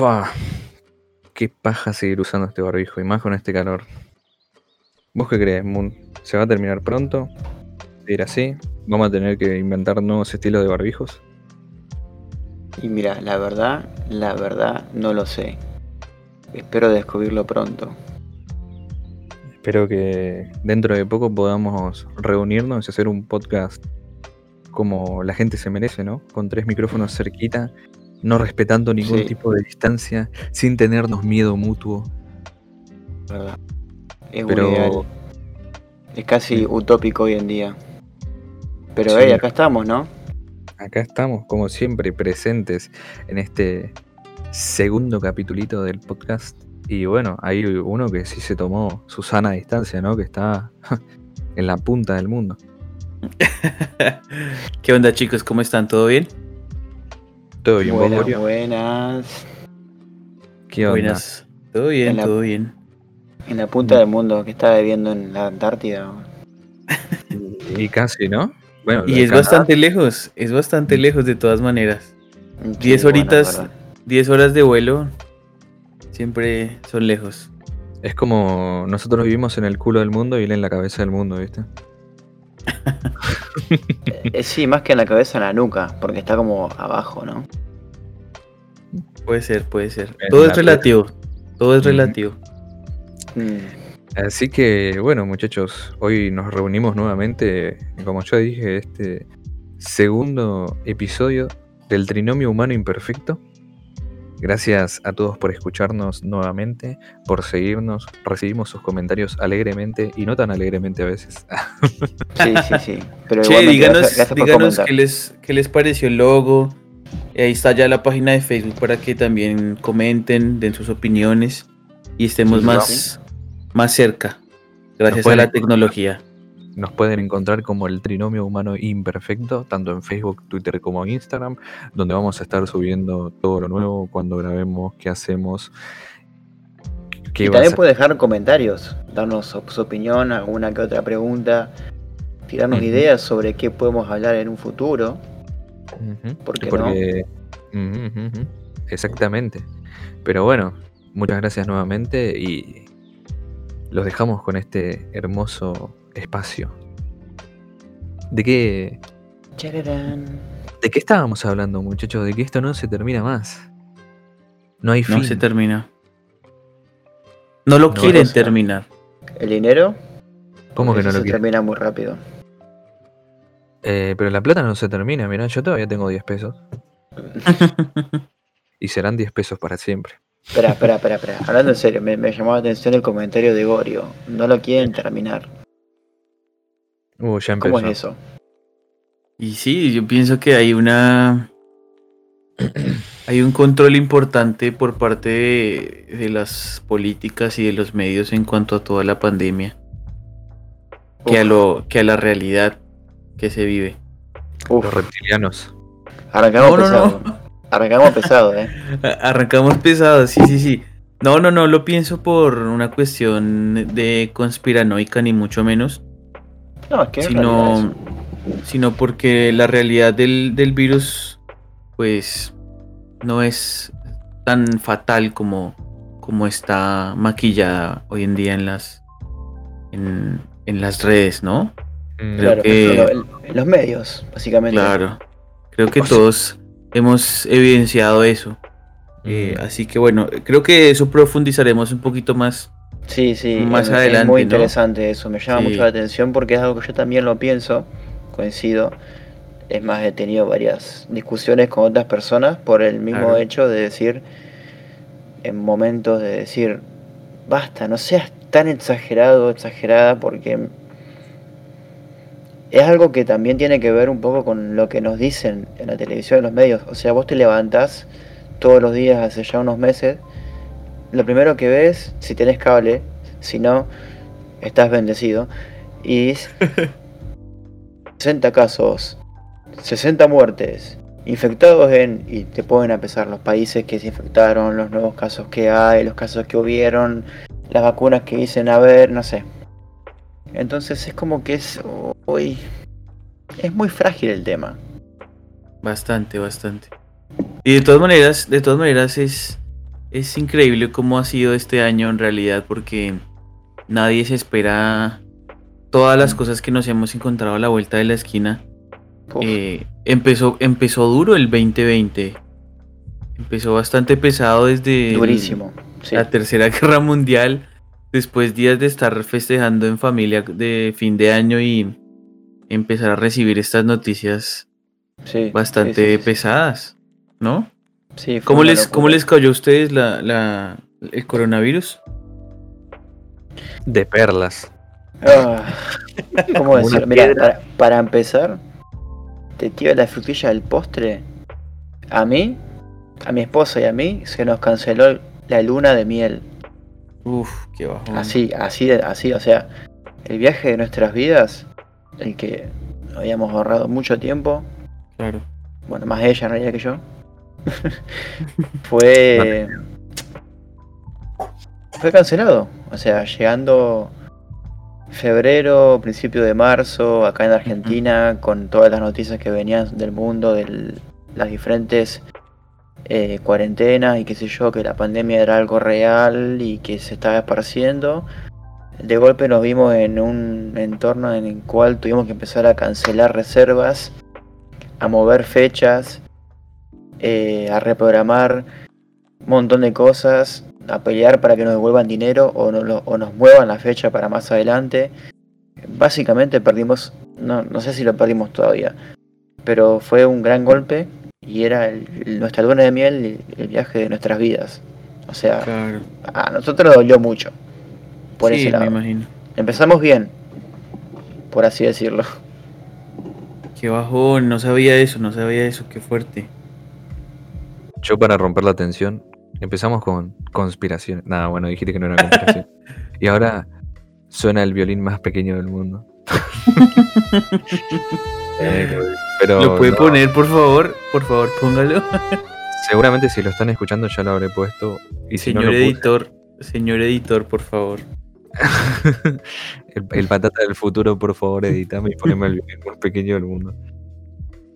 Fua. Qué paja seguir usando este barbijo y más con este calor. ¿Vos qué crees, Moon? ¿Se va a terminar pronto? ¿Ir así? ¿Vamos a tener que inventar nuevos estilos de barbijos? Y mira, la verdad, la verdad no lo sé. Espero descubrirlo pronto. Espero que dentro de poco podamos reunirnos y hacer un podcast como la gente se merece, ¿no? Con tres micrófonos cerquita, no respetando ningún Sí. tipo de distancia, sin tenernos miedo mutuo. ¿verdad? Es Pero ideal. Es casi Sí. utópico hoy en día. Pero Sí. hey, acá estamos, ¿no? acá estamos, como siempre, presentes en este segundo capitulito del podcast. Y bueno, hay uno que sí se tomó su sana distancia, ¿no? Que está en la punta del mundo. ¿Qué onda chicos? ¿Cómo están? ¿Todo bien? Todo bien, buenas, buenas. ¿Qué onda? Buenas. Todo bien, la- todo bien. En la punta del mundo que estaba viviendo en la Antártida. Y casi, ¿no? Bueno, Y es Canadá- bastante lejos, es bastante lejos de todas maneras. Sí, 10 bueno, horitas, verdad. 10 horas de vuelo, siempre son lejos. Es como nosotros vivimos en el culo del mundo y él en la cabeza del mundo, ¿viste? Eh, sí, más que en la cabeza, en la nuca, porque está como abajo, ¿no? Puede ser, puede ser. En Todo es relativo, todo es relativo. Mm, Así que, bueno, muchachos, hoy nos reunimos nuevamente, como ya dije, este segundo episodio del Trinomio Humano Imperfecto. Gracias a todos por escucharnos nuevamente, por seguirnos. Recibimos sus comentarios alegremente y no tan alegremente a veces. Sí, sí, sí. Pero Che, díganos, gracias, gracias por díganos qué les, qué les pareció el logo. Ahí está ya la página de Facebook para que también comenten, den sus opiniones y estemos Sí, más, más cerca. Gracias a la tecnología. Nos pueden encontrar como el Trinomio Humano Imperfecto, tanto en Facebook, Twitter como en Instagram, donde vamos a estar subiendo todo lo nuevo cuando grabemos, qué hacemos. qué Y también puede dejar comentarios, darnos su, su opinión, alguna que otra pregunta, tirarnos ideas sobre qué podemos hablar en un futuro. ¿Por qué porque- ujú, Exactamente. Pero bueno, muchas gracias nuevamente y los dejamos con este hermoso espacio. ¿De qué, Chararán. ¿De qué estábamos hablando, muchachos? De que esto no se termina más. No hay fin. No se termina. No lo No, quieren terminar. El dinero ¿Cómo que no lo se quieren? termina muy rápido. Eh, pero la plata no se termina, mirá, yo todavía tengo 10 pesos. Y serán 10 pesos para siempre. Espera, espera, espera, espera. Hablando en serio, me, me llamó la atención el comentario de Gorio. No lo quieren terminar. Uh, ya empezó. ¿Cómo es eso? Y sí, yo pienso que hay una. Hay un control importante por parte de, de las políticas y de los medios en cuanto a toda la pandemia. Que a, lo, que a la realidad que se vive. Uf, Los reptilianos. arrancamos No, pesado. no. Arrancamos pesado, eh. Arrancamos pesados, sí, sí, sí. No, no, no lo pienso por una cuestión de conspiranoica, ni mucho menos. No, es que sino, sino porque la realidad del, del virus, pues, no es tan fatal como, como está maquillada hoy en día en las, en, en las redes, ¿no? Mm, Creo Claro, que- en- los medios, básicamente. Claro. Creo que O sea- todos hemos evidenciado eso. Eh, mm, así que bueno, creo que eso profundizaremos un poquito más. Sí, sí, Más es, muy ¿no? interesante eso, me llama Sí. mucho la atención porque es algo que yo también lo pienso, coincido. Es más, he tenido varias discusiones con otras personas por el mismo Claro. hecho de decir, en momentos de decir, basta, no seas tan exagerado, exagerada, porque es algo que también tiene que ver un poco con lo que nos dicen en la televisión, en los medios. O sea, vos te levantás todos los días hace ya unos meses, lo primero que ves, si tenés cable, si no, estás bendecido, y 60 casos, 60 muertes, infectados en, y te pueden empezar los países que se infectaron, los nuevos casos que hay, los casos que hubieron, las vacunas que dicen haber, no sé. Entonces es como que es, uy, es muy frágil el tema. Bastante, bastante. Y de todas maneras, de todas maneras es, es increíble cómo ha sido este año en realidad porque nadie se espera todas las cosas que nos hemos encontrado a la vuelta de la esquina. Eh, empezó, empezó duro el 2020. Empezó bastante pesado desde el- durísimo. Sí. la Tercera Guerra Mundial. Después días de estar festejando en familia de fin de año y empezar a recibir estas noticias sí, bastante sí. pesadas, ¿no? Sí, ¿Cómo les, locura. ¿Cómo les cayó a ustedes la, la- el coronavirus? De perlas. Ah, ¿Cómo Una decirlo? Mira, para, para empezar, te tiro la frutilla del postre. A mí, a mi esposa y a mí se nos canceló la luna de miel. Uf, qué bajón. Así, así, así, o sea, el viaje de nuestras vidas, el que habíamos ahorrado mucho tiempo, Claro. bueno, más ella en realidad que yo, fue fue cancelado. O sea, llegando febrero, principio de marzo, acá en Argentina, con todas las noticias que venían del mundo, de las diferentes eh, cuarentenas y qué sé yo, que la pandemia era algo real y que se estaba esparciendo. De golpe nos vimos en un entorno en el cual tuvimos que empezar a cancelar reservas, a mover fechas, eh, a reprogramar un montón de cosas, a pelear para que nos devuelvan dinero o, no lo- o nos muevan la fecha para más adelante. Básicamente perdimos, no, no sé si lo perdimos todavía, pero fue un gran golpe y era el- el- nuestra luna de miel el viaje de nuestras vidas. O sea, Claro. a nosotros nos dolió mucho por sí, ese me lado. imagino. Empezamos bien, por así decirlo. Qué bajón, no sabía eso, no sabía eso, qué fuerte. Yo para romper la tensión, empezamos con conspiración. Nada, bueno, dijiste que no era conspiración. y ahora suena el violín más pequeño del mundo. Eh, pero ¿Lo puede no, poner, por favor? Por favor, póngalo. seguramente si lo están escuchando ya lo habré puesto. Y si señor no lo puse, editor, señor editor, por favor. el, el patata del futuro, por favor, editame y poneme el violín más pequeño del mundo.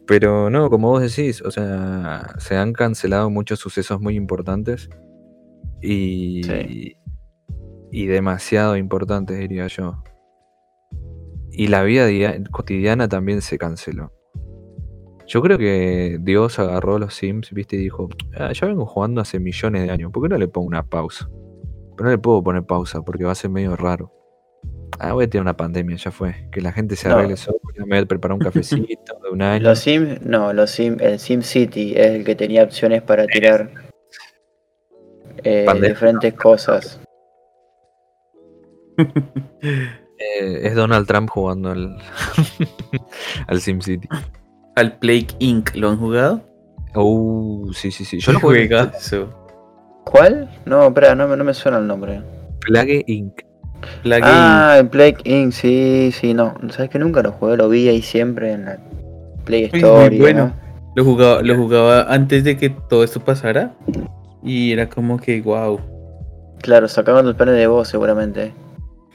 Pero no, como vos decís, o sea, se han cancelado muchos sucesos muy importantes y, Sí. y demasiado importantes, diría yo. Y la vida dia- cotidiana también se canceló. Yo creo que Dios agarró los Sims, viste, y dijo, "Ah, ya vengo jugando hace millones de años, ¿por qué no le pongo una pausa? Pero no le puedo poner pausa porque va a ser medio raro. Ah, voy a tener una pandemia, ya fue. Que la gente se No. arregle sola, me voy a preparar un cafecito de un año. Los Sims, no, los Sim, el Sim City es el que tenía opciones para tirar eh, diferentes cosas. Eh, es Donald Trump jugando al, al SimCity. Al Plague Inc. ¿Lo han jugado? Uh, sí, sí, sí. Yo lo jugué. ¿Cuál? No, espera, no, me- no me suena el nombre. Plague Inc. Plague Ah, el Plague Inc. Sí, sí, no. Sabes que nunca lo jugué, lo vi ahí siempre en la Play Store. bueno. Lo jugaba, lo jugaba antes de que todo esto pasara. Y era como que, wow. Claro, sacaban los planes de voz seguramente.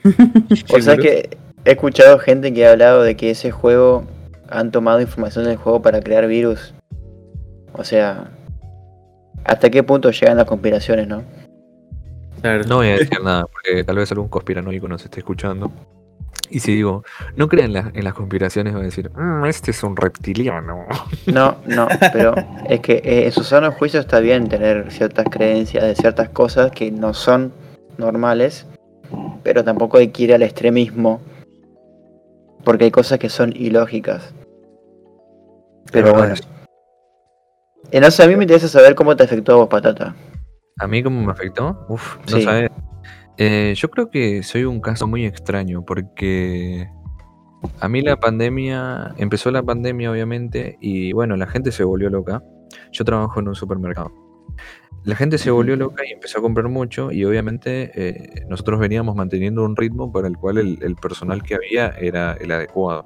O sea que he escuchado gente que ha hablado de que ese juego han tomado información del juego para crear virus. O sea, ¿hasta qué punto llegan las conspiraciones, no? Claro. No voy a decir nada, porque tal vez algún conspiranoico nos esté escuchando. Y si digo, no crean en, las- en las conspiraciones, va a decir, "Mm, este es un reptiliano. No, no, pero es que eh, en su sano juicio está bien tener ciertas creencias de ciertas cosas que no son normales, pero tampoco hay que ir al extremismo, porque hay cosas que son ilógicas. Pero bueno. es. Eh, no sé, a mí me interesa saber cómo te afectó a vos, Patata. ¿A mí cómo me afectó? Uf, no Sí. sabes. Eh, yo creo que soy un caso muy extraño porque a mí la pandemia, empezó la pandemia obviamente y bueno, la gente se volvió loca. Yo trabajo en un supermercado. La gente se volvió loca y empezó a comprar mucho y obviamente eh, nosotros veníamos manteniendo un ritmo para el cual el, el personal que había era el adecuado.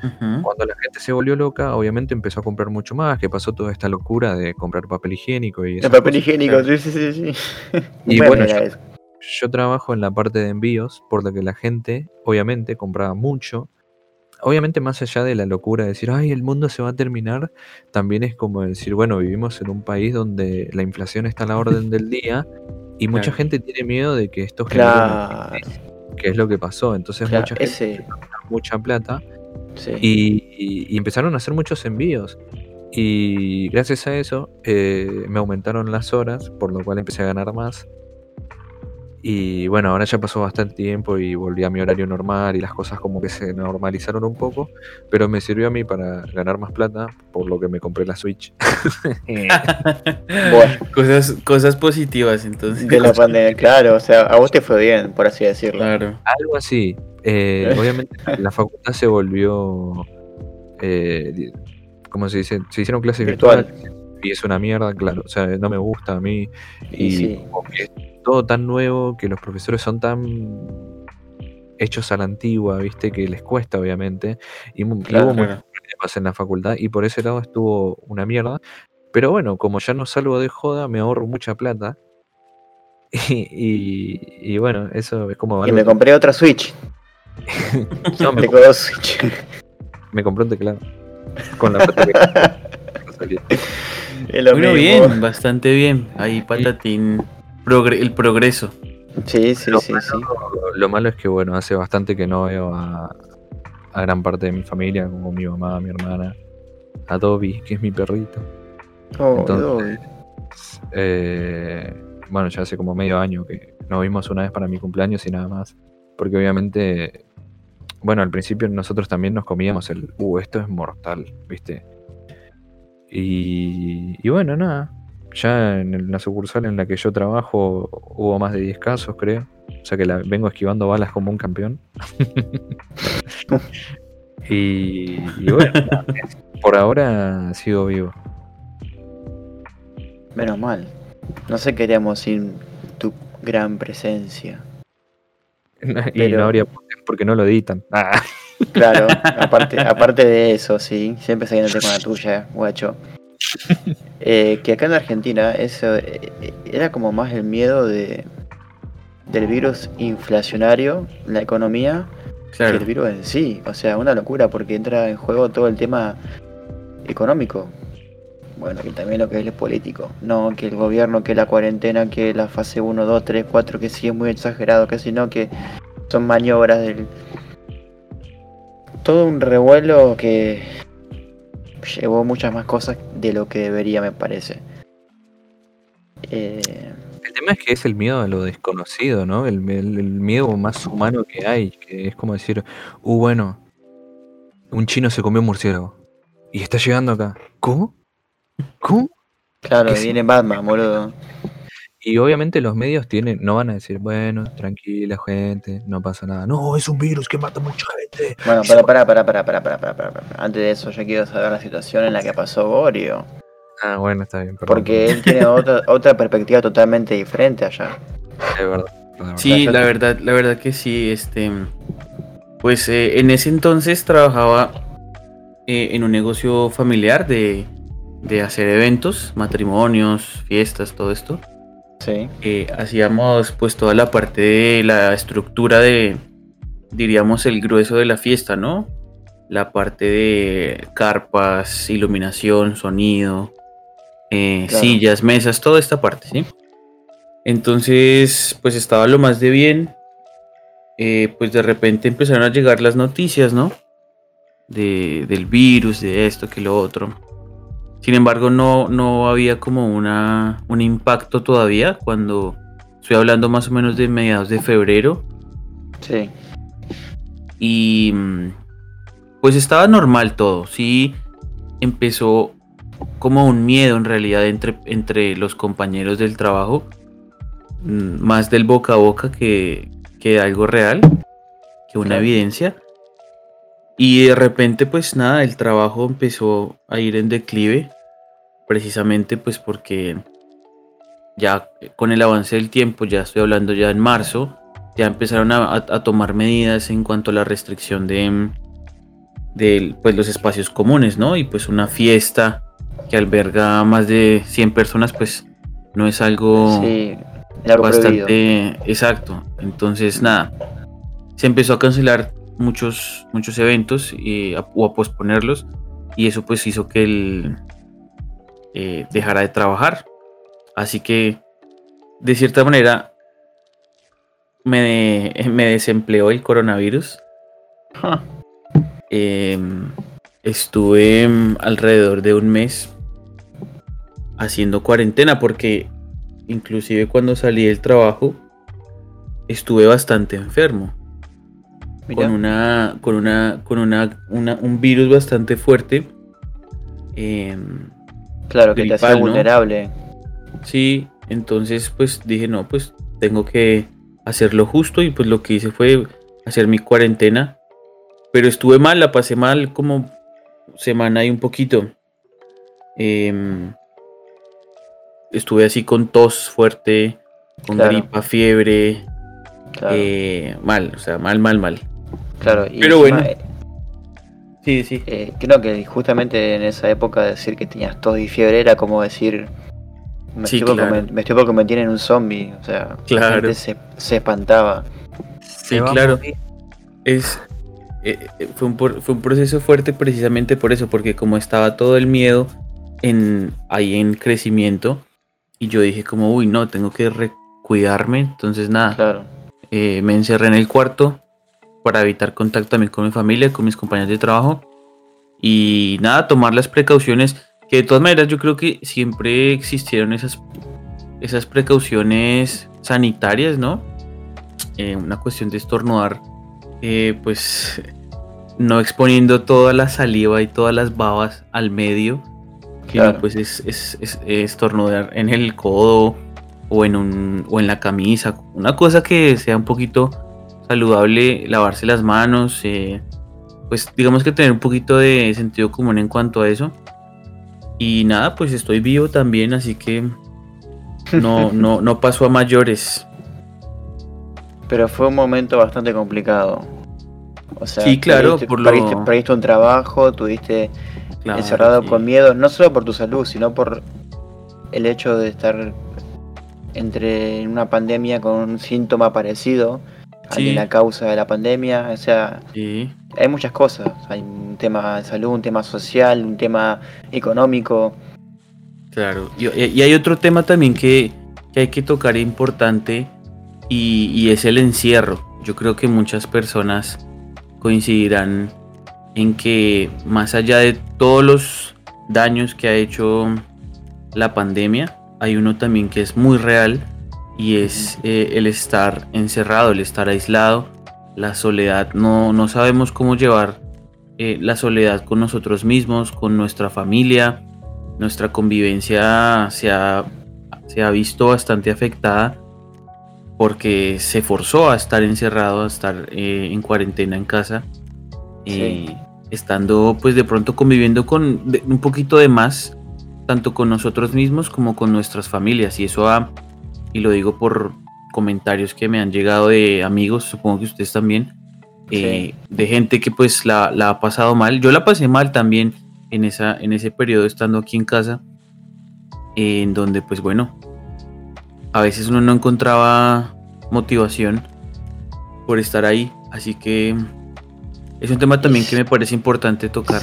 Cuando la gente se volvió loca, obviamente empezó a comprar mucho más, que pasó toda esta locura de comprar papel higiénico y El papel cosas. higiénico, sí, sí, sí. sí. Y bueno, yo- trabajo en la parte de envíos, por lo que la gente, obviamente, compraba mucho obviamente más allá de la locura de decir, ay, el mundo se va a terminar, también es como decir, bueno, vivimos en un país donde la inflación está a la orden del día y mucha Claro. gente tiene miedo de que esto genere Claro. que es lo que pasó. Entonces Claro, mucha gente ese- mucha plata Y- y empezaron a hacer muchos envíos. Y gracias a eso eh, me aumentaron las horas, por lo cual empecé a ganar más. Y bueno, ahora ya pasó bastante tiempo y volví a mi horario normal y las cosas como que se normalizaron un poco, pero me sirvió a mí para ganar más plata, por lo que me compré la Switch. Bueno. cosas, cosas positivas, entonces. De la pandemia, claro, o sea, a vos te fue bien, por así decirlo. Claro. Algo así. Eh, obviamente la facultad se volvió, eh, ¿cómo se dice? Se hicieron clases Virtual. virtuales y es una mierda, claro. O sea, no me gusta a mí. Y Y sí. como que es todo tan nuevo, que los profesores son tan hechos a la antigua, ¿viste? Que les cuesta, obviamente. Y, Claro, hubo muchos claro. problemas en la facultad y por ese lado estuvo una mierda. Pero bueno, como ya no salgo de joda, me ahorro mucha plata. Y, y- y bueno, eso es como Y me compré otra Switch. No, me, Tengo dos Switch. me compré un teclado. Con la plata que bien, bastante bien. Ahí patatín, progre- el progreso. Sí, sí, Lo sí, malo- sí. Lo malo es que, bueno, hace bastante que no veo a, a gran parte de mi familia, como mi mamá, mi hermana, a Dobby, que es mi perrito. Oh, Entonces, Eh, bueno, ya hace como medio año que nos vimos una vez para mi cumpleaños y nada más. Porque obviamente, bueno, al principio nosotros también nos comíamos el, uh, esto es mortal, ¿viste? Y, y bueno, nada. Ya en la sucursal en la que yo trabajo hubo más de 10 casos, creo. O sea que la vengo esquivando balas como un campeón. y, y bueno, por ahora sigo vivo. menos mal. No sé qué haríamos sin tu gran presencia. y Pero- no habría porque no lo editan. Ah. Claro, aparte, aparte de eso, sí, siempre saliéndote con la tuya, guacho. Eh, que acá en Argentina eso eh, eh, era como más el miedo de del virus inflacionario en la economía que el virus en sí. O sea, una locura porque entra en juego todo el tema económico. Bueno, y también lo que es el político. No, que el gobierno, que la cuarentena, que la fase 1, 2, 3, 4, que sí es muy exagerado, que si no, que son maniobras del... Todo un revuelo que llevó muchas más cosas de lo que debería, me parece. Eh, El tema es que es el miedo a lo desconocido, ¿no? El, el- el miedo más humano que hay, que es como decir, uh, bueno, un chino se comió un murciélago y está llegando acá. ¿Cómo? ¿Cómo? claro, viene Batman, boludo. Y obviamente los medios tienen, no van a decir, bueno, tranquila gente, no pasa nada. No, es un virus que mata mucha gente. Bueno, pero pará, pará, pará, pará, pará, pará, pará. Antes de eso yo quiero saber la situación en la que pasó Borio. Ah, bueno, está bien. Perdón. Porque él tiene otra, otra perspectiva totalmente diferente allá. Es verdad. Sí, la verdad, la verdad que sí, este, pues eh, en ese entonces trabajaba eh, en un negocio familiar de, de hacer eventos, matrimonios, fiestas, todo esto. Sí. Eh, hacíamos pues toda la parte de la estructura de, diríamos, el grueso de la fiesta, ¿no? La parte de carpas, iluminación, sonido, eh, Claro. sillas, mesas, toda esta parte, ¿sí? Entonces, pues estaba lo más de bien. Eh, pues de repente empezaron a llegar las noticias, ¿no? De, del virus, de esto, que lo otro. Sin embargo, no, no había como una, un impacto todavía cuando estoy hablando más o menos de mediados de febrero. Sí. Y mm, pues estaba normal todo. Sí empezó como un miedo en realidad entre, entre los compañeros del trabajo. mm, Más del boca a boca que, que algo real, que una evidencia. Y de repente pues nada, el trabajo empezó a ir en declive. Precisamente pues porque ya con el avance del tiempo, ya estoy hablando ya en marzo, ya empezaron a, tomar medidas en cuanto a la restricción de, mm, de, pues, los espacios comunes, ¿no? Y pues una fiesta que alberga más de 100 personas, pues no es algo Sí. Largo prohibido. bastante exacto. Entonces, nada, se empezó a cancelar muchos, muchos eventos y, o a posponerlos y eso pues hizo que él eh, dejara de trabajar. Así que de cierta manera me, me desempleó el coronavirus. Em, estuve alrededor de un mes haciendo cuarentena porque inclusive cuando salí del trabajo estuve bastante enfermo. Con una, con una, con una, un virus bastante fuerte. Em, claro, que te hacía vulnerable. Sí, entonces pues dije, no, pues tengo que hacerlo justo y pues lo que hice fue hacer mi cuarentena. Pero estuve mal, la pasé mal como semana y un poquito. Em, estuve así con tos fuerte, con gripa, fiebre. Eh, mal, o sea, mal, mal, mal. Claro, y pero bueno. Eh, sí, sí. Eh, creo que justamente en esa época decir que tenías tos y fiebre era como decir. Me, estoy, por convertir en un zombie. O sea, la gente se, espantaba. Sí, claro. Es, fue, un, fue un proceso fuerte precisamente por eso, porque como estaba todo el miedo en, ahí en crecimiento, y yo dije como, uy, no, tengo que cuidarme. Entonces nada, eh, me encerré en el cuarto para evitar contacto también con mi familia, con mis compañeros de trabajo. Y nada, tomar las precauciones, que de todas maneras yo creo que siempre existieron esas, esas precauciones sanitarias, ¿no? Eh, una cuestión de estornudar, eh, pues no exponiendo toda la saliva y todas las babas al medio pues es, es, estornudar en el codo o en, un, o en la camisa. Una cosa que sea un poquito saludable, lavarse las manos, eh, pues digamos que tener un poquito de sentido común en cuanto a eso. Y nada, pues estoy vivo también, así que no, no, no pasó a mayores. Pero fue un momento bastante complicado. O sea, sí, claro, por lo... perdiste un trabajo, tuviste encerrado con miedo, no solo por tu salud, sino por el hecho de estar entre una pandemia con un síntoma parecido a la causa de la pandemia. O sea, hay muchas cosas. Hay un tema de salud, un tema social, un tema económico. Claro, y, hay otro tema también que, hay que tocar importante y, y es el encierro. Yo creo que muchas personas coincidirán en que más allá de todos los daños que ha hecho la pandemia, hay uno también que es muy real y es eh, el estar encerrado, el estar aislado, la soledad. No, no sabemos cómo llevar eh, la soledad con nosotros mismos, con nuestra familia. Nuestra convivencia se ha, se ha visto bastante afectada porque se forzó a estar encerrado, a estar eh, en cuarentena en casa estando pues de pronto conviviendo con un poquito de más, tanto con nosotros mismos como con nuestras familias. Y eso ha, y lo digo por comentarios que me han llegado de amigos, supongo que ustedes también, eh, de gente que pues la, ha pasado mal. Yo la pasé mal también en, esa, en ese periodo estando aquí en casa, en donde pues bueno, a veces uno no encontraba motivación por estar ahí. Así que es un tema también que me parece importante tocar.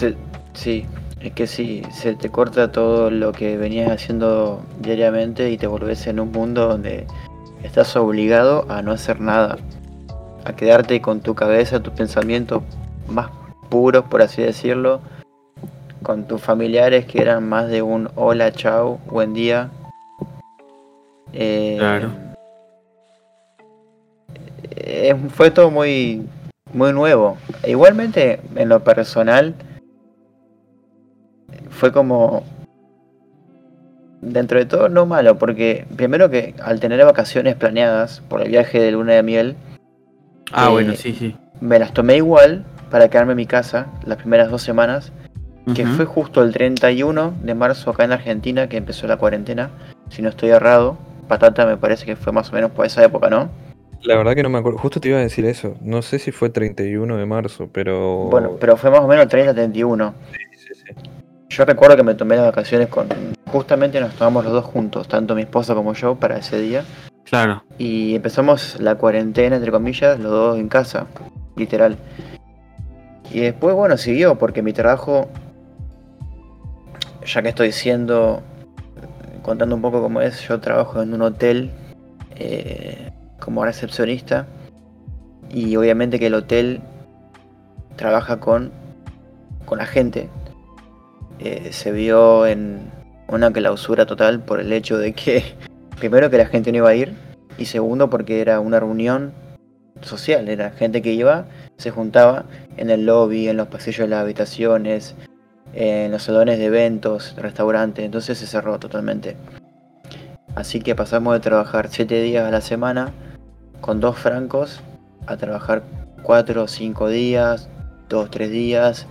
sí, es que sí, se te corta todo lo que venías haciendo diariamente y te volvés en un mundo donde estás obligado a no hacer nada, a quedarte con tu cabeza, tus pensamientos más puros, por así decirlo, con tus familiares que eran más de un hola, chao, buen día. Eh, claro. Eh, fue todo muy muy nuevo. Igualmente, en lo personal, fue como dentro de todo no malo, porque primero que al tener vacaciones planeadas por el viaje de luna de miel, ah, bueno, sí, sí. Me las tomé igual para quedarme en mi casa las primeras dos semanas, que fue justo el 31 de marzo acá en Argentina que empezó la cuarentena, si no estoy errado. Patata me parece que fue más o menos por esa época, ¿no? La verdad que no me acuerdo. Justo te iba a decir eso. No sé si fue 31 de marzo, pero. Bueno, pero fue más o menos el 30-31. Sí, sí, sí. Yo recuerdo que me tomé las vacaciones con. Justamente nos tomamos los dos juntos, tanto mi esposa como yo, para ese día. Claro. Y empezamos la cuarentena, entre comillas, los dos en casa, literal. Y después, bueno, siguió, porque mi trabajo, ya que estoy siendo, contando un poco cómo es, yo trabajo en un hotel eh, como recepcionista. Y obviamente que el hotel trabaja con, con la gente. Eh, se vio en una clausura total por el hecho de que, primero que la gente no iba a ir, y segundo porque era una reunión social, era gente que iba, se juntaba en el lobby, en los pasillos de las habitaciones, en los salones de eventos, restaurantes, entonces se cerró totalmente. Así que pasamos de trabajar 7 días a la semana con dos francos a trabajar 4 o 5 días, 2 3 días,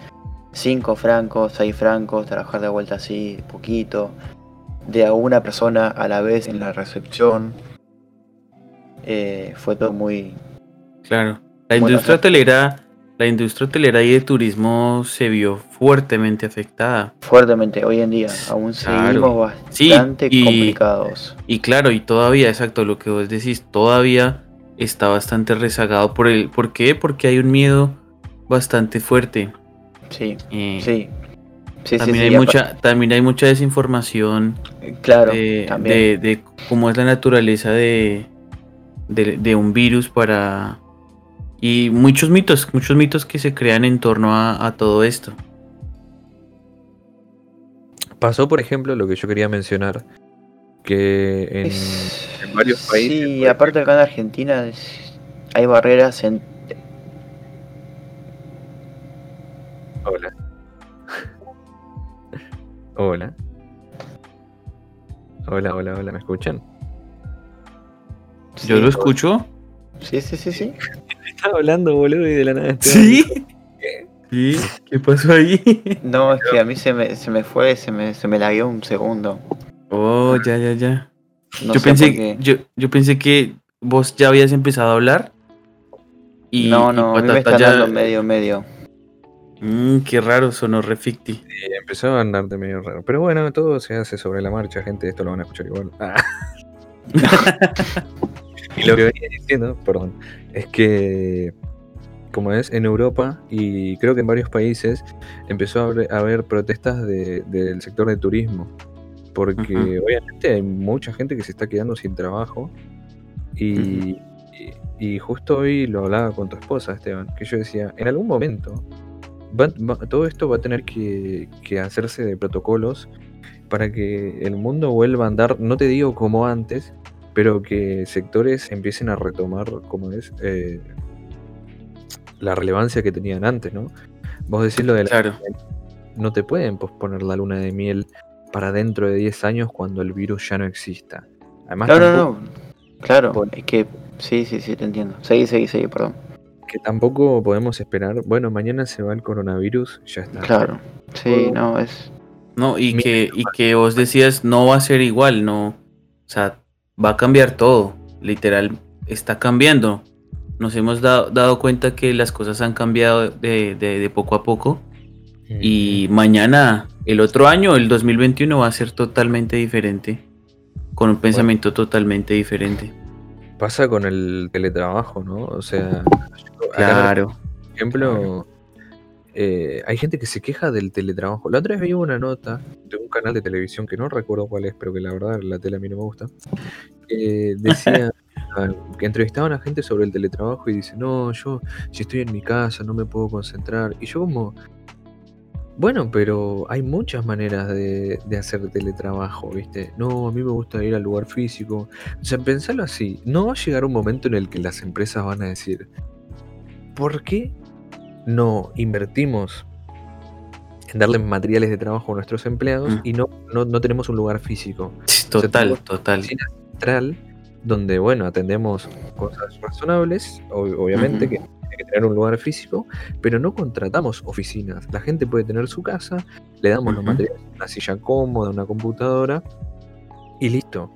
5 francos, 6 francos, trabajar de vuelta así, poquito, de a una persona a la vez en la recepción. Eh, fue todo muy, Claro. La industria hotelera, la industria hotelera y de turismo se vio fuertemente afectada. Fuertemente, hoy en día aún seguimos bastante complicados. Y claro, y todavía, exacto, lo que vos decís, todavía está bastante rezagado por el. ¿Por qué? Porque hay un miedo bastante fuerte. Sí. Eh, sí. también, hay mucha, también hay mucha desinformación claro, de, de, cómo es la naturaleza de, de, un virus para, y muchos mitos, muchos mitos que se crean en torno a, todo esto. Pasó, por ejemplo, lo que yo quería mencionar, que en, varios países... Sí, aparte acá en Argentina hay barreras en... Hola. hola. Hola, hola, hola, ¿me escuchan? ¿Yo lo escucho? Sí, sí, sí, sí. Estaba hablando, boludo, y de la nada. ¿Sí? ¿Sí? ¿Qué pasó ahí? No, es que a mí se me, se me fue, se me, se me lagueó un segundo. Oh, ya, ya, ya. yo, pensé, yo, yo pensé que vos ya habías empezado a hablar. Y, no, no, a mí me está ya... medio, medio. Mmm, qué raro sonó Reficti. Sí, empezó a andar de medio raro. Pero bueno, todo se hace sobre la marcha, gente. Esto lo van a escuchar igual. Ah. y lo que venía diciendo, perdón, es que como es en Europa y creo que en varios países empezó a haber, protestas del sector de turismo. Porque obviamente hay mucha gente que se está quedando sin trabajo. Y, y, justo hoy lo hablaba con tu esposa, Esteban, que yo decía, en algún momento todo esto va a tener que, que hacerse de protocolos para que el mundo vuelva a andar, no te digo como antes, pero que sectores empiecen a retomar, como es, eh, la relevancia que tenían antes, ¿no? Vos decís lo de la... Claro. No te pueden posponer la luna de miel para dentro de 10 años cuando el virus ya no exista. Además, no, no, no. Claro, es que sí, sí, sí, te entiendo. Seguí, seguí, seguí, perdón. Que tampoco podemos esperar, bueno, mañana se va el coronavirus, ya está. Claro, sí, no, es... No, y que, y que vos decías, no va a ser igual, no. O sea, va a cambiar todo. Literal, está cambiando. Nos hemos dado, dado cuenta que las cosas han cambiado de, poco a poco. Y mañana, el otro año, el 2021, va a ser totalmente diferente. Con un pensamiento totalmente diferente. Pasa con el teletrabajo, ¿no? O sea, claro. por ejemplo, eh, hay gente que se queja del teletrabajo. La otra vez vi una nota de un canal de televisión que no recuerdo cuál es, pero que la verdad la tele a mí no me gusta. decía que entrevistaban a gente sobre el teletrabajo y dice, no, yo si estoy en mi casa no me puedo concentrar. Y yo como, bueno, pero hay muchas maneras de, hacer teletrabajo, ¿viste? No, a mí me gusta ir al lugar físico. O sea, pensarlo así, no va a llegar un momento en el que las empresas van a decir, ¿por qué no invertimos en darle materiales de trabajo a nuestros empleados mm. y no, no, tenemos un lugar físico. Total, total. central donde, bueno, atendemos cosas razonables, obviamente, que tiene que tener un lugar físico, pero no contratamos oficinas. La gente puede tener su casa, le damos los materiales, una silla cómoda, una computadora y listo.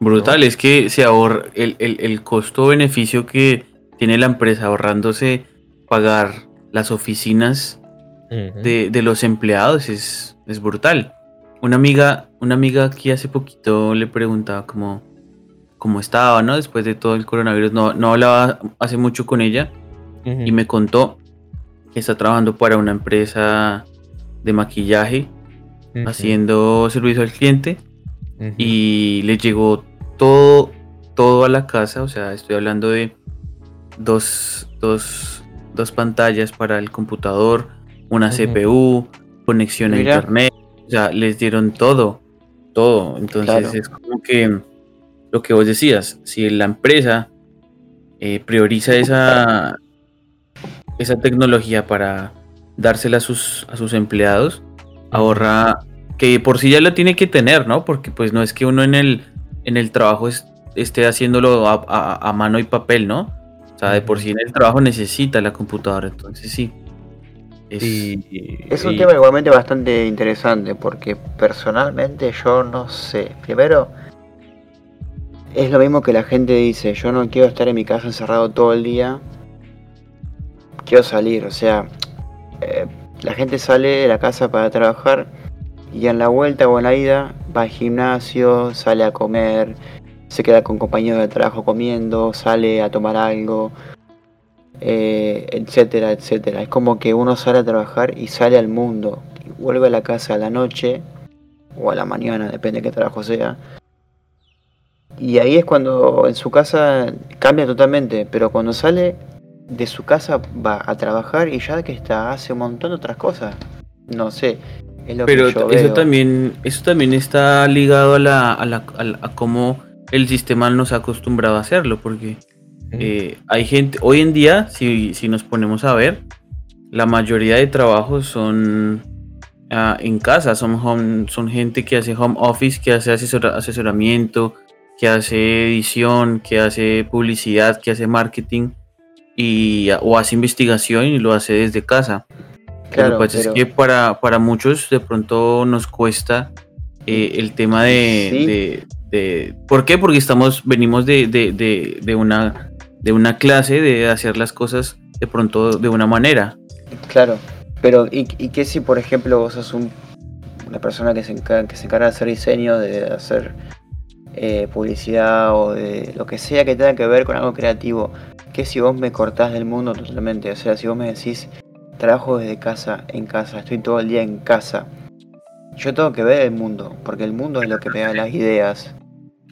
Brutal, es que se ahorra el, el, el costo-beneficio que tiene la empresa ahorrándose pagar las oficinas de, los empleados es, es, brutal. Una amiga, una amiga aquí hace poquito le preguntaba cómo, cómo estaba, ¿no? Después de todo el coronavirus. No, no hablaba hace mucho con ella y me contó está trabajando para una empresa de maquillaje, haciendo servicio al cliente, y le llegó todo, todo a la casa, o sea, estoy hablando de dos, dos, dos pantallas para el computador, una CPU, conexión a internet, o sea, les dieron todo, todo. Entonces es como que lo que vos decías, si la empresa eh, prioriza esa, esa tecnología para dársela a sus, a sus empleados, ahorra, que por sí ya la tiene que tener, ¿no? Porque pues no es que uno en el, en el trabajo esté haciéndolo a, mano y papel, ¿no? O sea, de por sí en el trabajo necesita la computadora, entonces sí. Es, un tema igualmente bastante interesante porque personalmente yo no sé. Primero, es lo mismo que la gente dice, yo no quiero estar en mi casa encerrado todo el día, quiero salir, o sea, eh, la gente sale de la casa para trabajar y en la vuelta o en la ida va al gimnasio, sale a comer, se queda con compañeros de trabajo comiendo, sale a tomar algo, eh, etcétera, etcétera. Es como que uno sale a trabajar y sale al mundo, y vuelve a la casa a la noche o a la mañana, depende de qué trabajo sea. Y ahí es cuando en su casa cambia totalmente, pero cuando sale de su casa va a trabajar y ya que está hace un montón de otras cosas. No sé, es lo pero que yo eso también eso también está ligado a la a, la, a cómo el sistema nos ha acostumbrado a hacerlo, porque eh, hay gente, hoy en día, si, nos ponemos a ver, la mayoría de trabajos son ah, en casa, son, son gente que hace home office, que hace asesoramiento, que hace edición, que hace publicidad, que hace marketing y, o hace investigación y lo hace desde casa. Claro, lo que es que para, para muchos de pronto nos cuesta eh, el tema de, de, ¿Por qué? Porque estamos, venimos de, de, una de una clase de hacer las cosas de pronto de una manera. Claro, pero ¿y, y qué si por ejemplo vos sos una persona que se, encarga, que se encarga de hacer diseño, de hacer eh, publicidad o de lo que sea que tenga que ver con algo creativo? ¿Qué si vos me cortás del mundo totalmente? O sea, si vos me decís, trabajo desde casa, en casa, estoy todo el día en casa. Yo tengo que ver el mundo, porque el mundo es lo que me da las ideas.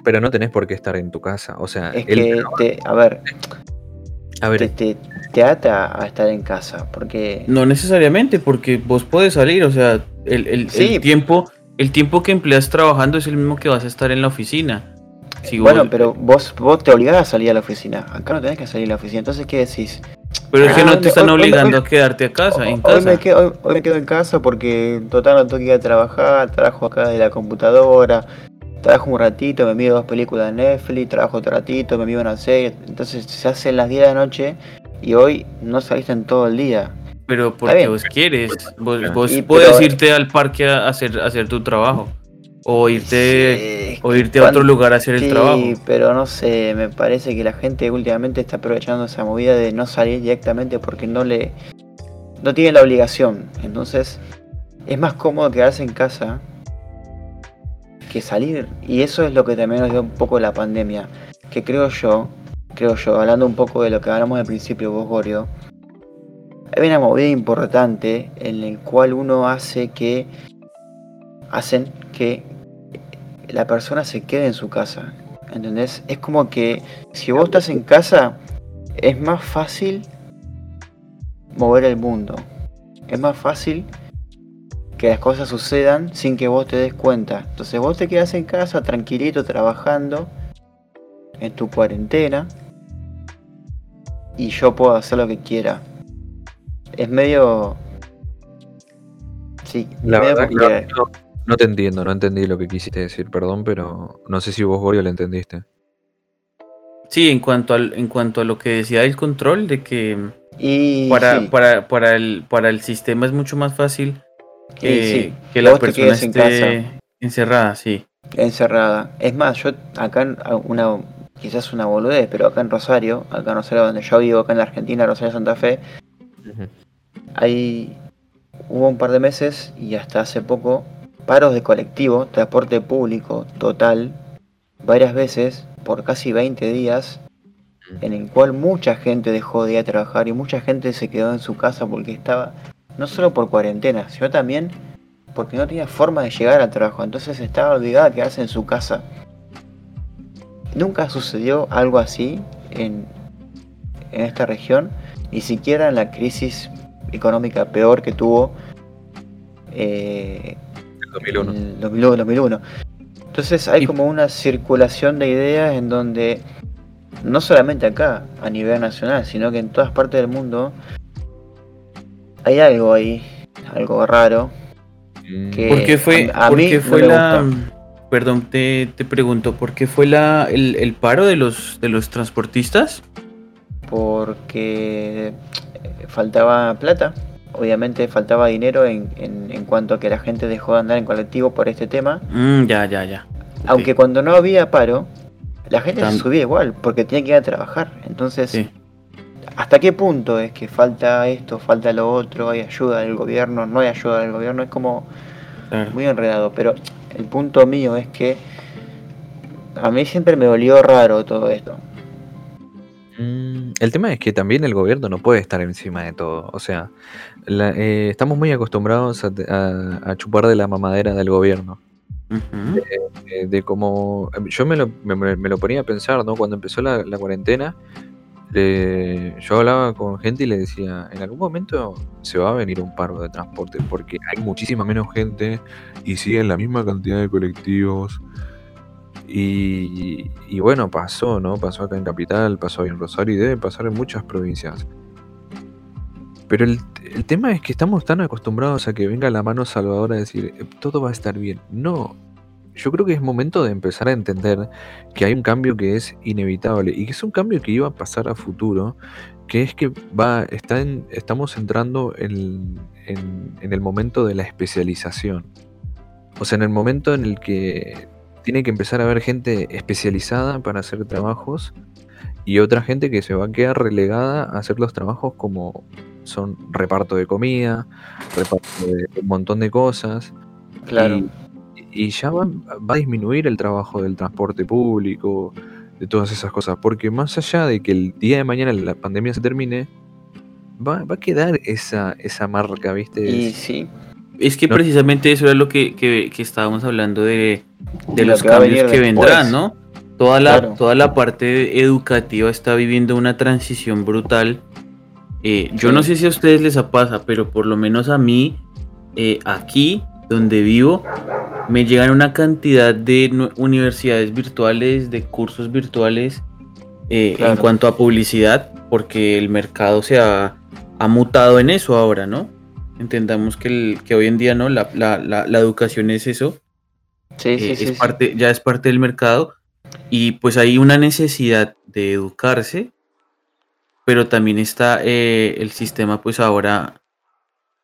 Pero no tenés por qué estar en tu casa. O sea, es que, te, a ver, a ver. Te, te, ata a estar en casa. Porque. No necesariamente, porque vos podés salir. O sea, el, el, tiempo, el tiempo que empleas trabajando es el mismo que vas a estar en la oficina. Bueno, pero vos, vos te obligás a salir a la oficina. Acá no tenés que salir a la oficina. Entonces, ¿qué decís? Pero es que no ah, te están obligando a quedarte a casa, en casa. Hoy me, quedo, hoy me, quedo, en casa porque total no tengo que ir a trabajar, trabajo acá de la computadora, trabajo un ratito, me miro dos películas de Netflix, trabajo otro ratito, me miro una serie, entonces se hacen las 10 de la noche y hoy no saliste en todo el día. Pero porque vos quieres, vos, puedes irte al parque a hacer, hacer tu trabajo. O irte, o irte a otro lugar a hacer el trabajo. Sí, pero no sé, me parece que la gente últimamente está aprovechando esa movida de no salir directamente porque no le no tiene la obligación. Entonces, es más cómodo quedarse en casa que salir. Y eso es lo que también nos dio un poco la pandemia. Que creo yo, creo yo, hablando un poco de lo que hablamos al principio, vos, Gorio, hay una movida importante en el cual uno hace que. hacen que la persona se quede en su casa. ¿Entendés? Es como que si vos estás en casa, es más fácil mover el mundo. Es más fácil que las cosas sucedan sin que vos te des cuenta. Entonces vos te quedas en casa tranquilito trabajando en tu cuarentena y yo puedo hacer lo que quiera. Es medio... Sí, la verdad no, te entiendo, no entendí lo que quisiste decir, perdón, pero no sé si vos, Gorio, lo entendiste. Sí, en cuanto, al, en cuanto a lo que decía el control, de que para, para, para, el, para el sistema es mucho más fácil que, la persona esté encerrada, sí. Encerrada. Es más, yo acá, una quizás una boludez, pero acá en Rosario, acá en Rosario donde yo vivo, acá en la Argentina, Rosario Santa Fe, hay hubo un par de meses y hasta hace poco paros de colectivo, transporte público total, varias veces, por casi 20 días, en el cual mucha gente dejó de ir a trabajar y mucha gente se quedó en su casa porque estaba, no solo por cuarentena, sino también porque no tenía forma de llegar al trabajo, entonces estaba obligada a quedarse en su casa. Nunca sucedió algo así en, en esta región, ni siquiera en la crisis económica peor que tuvo eh, 2001. el 2001, 2001. Entonces hay Y- como una circulación de ideas en donde, no solamente acá, a nivel nacional, sino que en todas partes del mundo, hay algo ahí, algo raro. Mm, que- ¿Por qué fue, a- a por mí qué no fue la... Perdón, te, te pregunto, ¿por qué fue la, el, el paro de los, de los transportistas? porque eh, faltaba plata, obviamente faltaba dinero en, en- en cuanto a que la gente dejó de andar en colectivo por este tema, Mm, ya, ya, ya. Aunque cuando no había paro, la gente se subía igual, porque tenía que ir a trabajar, entonces, Sí. ¿hasta qué punto es que falta esto, falta lo otro, hay ayuda del gobierno, no hay ayuda del gobierno? Es como Claro. muy enredado, pero el punto mío es que a mí siempre me dolió raro todo esto. Mm, El tema es que también el gobierno no puede estar encima de todo. O sea, la- eh, estamos muy acostumbrados a, a- a chupar de la mamadera del gobierno. Ujú. eh, de cómo. Yo me lo, me, me- me lo ponía a pensar, ¿no? Cuando empezó la, la cuarentena, eh, yo hablaba con gente y le decía: en algún momento se va a venir un paro de transporte porque hay muchísima menos gente y siguen la misma cantidad de colectivos. Y, bueno, pasó, ¿no? Pasó acá en Capital, pasó en Rosario y debe pasar en muchas provincias. Pero el, el tema es que estamos tan acostumbrados a que venga la mano salvadora a decir, "Eh, todo va a estar bien. No, yo creo que es momento de empezar a entender que hay un cambio que es inevitable y que es un cambio que iba a pasar a futuro, que es que va, está estamos entrando en, en- en el momento de la especialización. O sea, en el momento en el que tiene que empezar a haber gente especializada para hacer trabajos y otra gente que se va a quedar relegada a hacer los trabajos como son reparto de comida, reparto de un montón de cosas. Claro. Y, y ya va, va a disminuir el trabajo del transporte público, de todas esas cosas, porque más allá de que el día de mañana la pandemia se termine, va, va a quedar esa, esa marca, ¿viste? Y sí, Es que precisamente eso era lo que, que- que estábamos hablando de, de De lo los que cambios que vendrán, ¿no? Toda la, Claro. toda la parte educativa está viviendo una transición brutal. Eh, yo no sé si a ustedes les pasa, pero por lo menos a mí, eh, aquí donde vivo, me llegan una cantidad de universidades virtuales, de cursos virtuales eh, en cuanto a publicidad, porque el mercado se ha, ha mutado en eso ahora, ¿no? Entendamos que, el- que hoy en día no la, la- la- la educación es eso, sí, sí, eh, sí, es parte, ya es parte del mercado y pues hay una necesidad de educarse, pero también está eh, el sistema pues ahora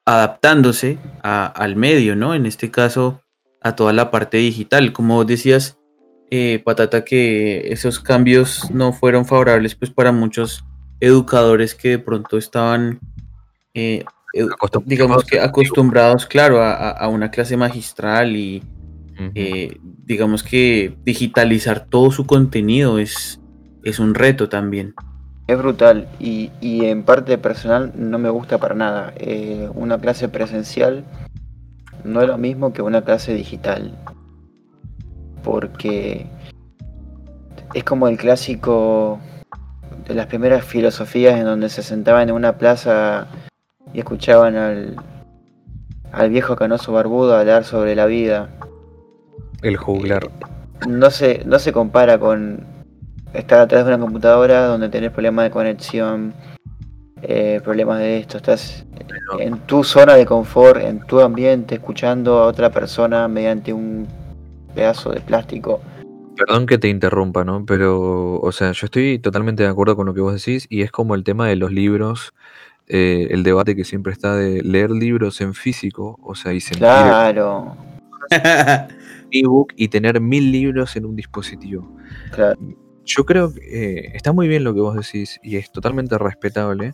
adaptándose a- al medio, ¿no? En este caso a toda la parte digital. Como decías, eh, Patata, que esos cambios no fueron favorables pues para muchos educadores que de pronto estaban eh, digamos que acostumbrados, claro, a, a- una clase magistral y eh, digamos que digitalizar todo su contenido es, es un reto también. Es brutal y, y en parte personal no me gusta para nada. Eh, una clase presencial no es lo mismo que una clase digital. Porque es como el clásico de las primeras filosofías en donde se sentaban en una plaza y escuchaban al, al viejo canoso barbudo hablar sobre la vida. El juglar. no se, no se compara con estar atrás de una computadora donde tenés problemas de conexión, eh, problemas de esto, estás en tu zona de confort, en tu ambiente, escuchando a otra persona mediante un pedazo de plástico. Perdón que te interrumpa, ¿no? Pero, o sea, yo estoy totalmente de acuerdo con lo que vos decís y es como el tema de los libros, eh, el debate que siempre está de leer libros en físico, o sea, y sentir Claro, ebook y tener mil libros en un dispositivo. claro. Yo creo que eh, está muy bien lo que vos decís y es totalmente respetable,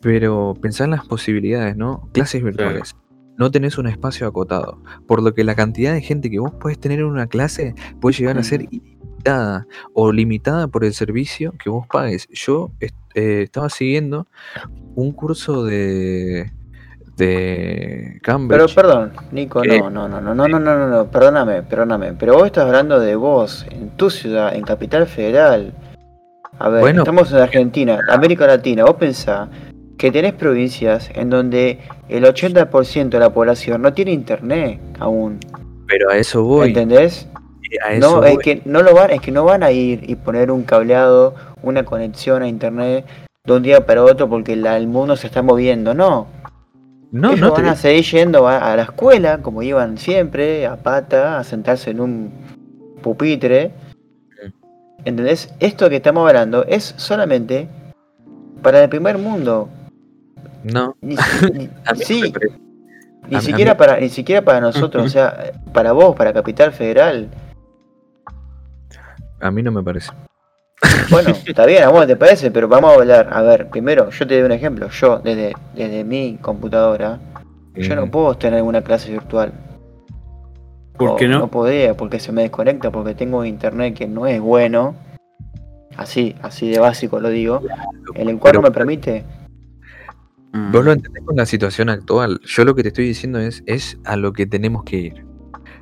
pero pensá en las posibilidades, ¿no? Clases virtuales. No tenés un espacio acotado, por lo que la cantidad de gente que vos podés tener en una clase puede llegar a Mm. ser limitada o limitada por el servicio que vos pagues. Yo eh, estaba siguiendo un curso de de Cambridge. Pero perdón, Nico, no, no, no, no, no, no, no, no, perdóname, perdóname. Pero vos estás hablando de vos, en tu ciudad, en Capital Federal. A ver, estamos en Argentina, América Latina. Vos pensás que tenés provincias en donde el 80% de la población no tiene internet aún. Pero a eso voy. ¿Entendés? No, es que no lo van, es que no van a ir y poner un cableado, una conexión a internet de un día para otro porque el mundo se está moviendo, no. No, Ellos no van a seguir yendo a, la escuela, como iban siempre, a pata, a sentarse en un pupitre. ¿Entendés? Esto que estamos hablando es solamente para el primer mundo. No. Ni, sí. Ni siquiera para, ni siquiera para nosotros, o sea, para vos, para Capital Federal. A mí no me parece. Bueno, está bien, a vos te parece, pero vamos a hablar. A ver, primero, yo te doy un ejemplo. Yo, desde, desde mi computadora, yo no puedo tener una clase virtual. ¿Por qué no? No podía, porque se me desconecta, porque tengo internet que no es bueno. Así, así de básico lo digo. El cual no me permite. Vos lo entendés con la situación actual. Yo lo que te estoy diciendo es, es a lo que tenemos que ir.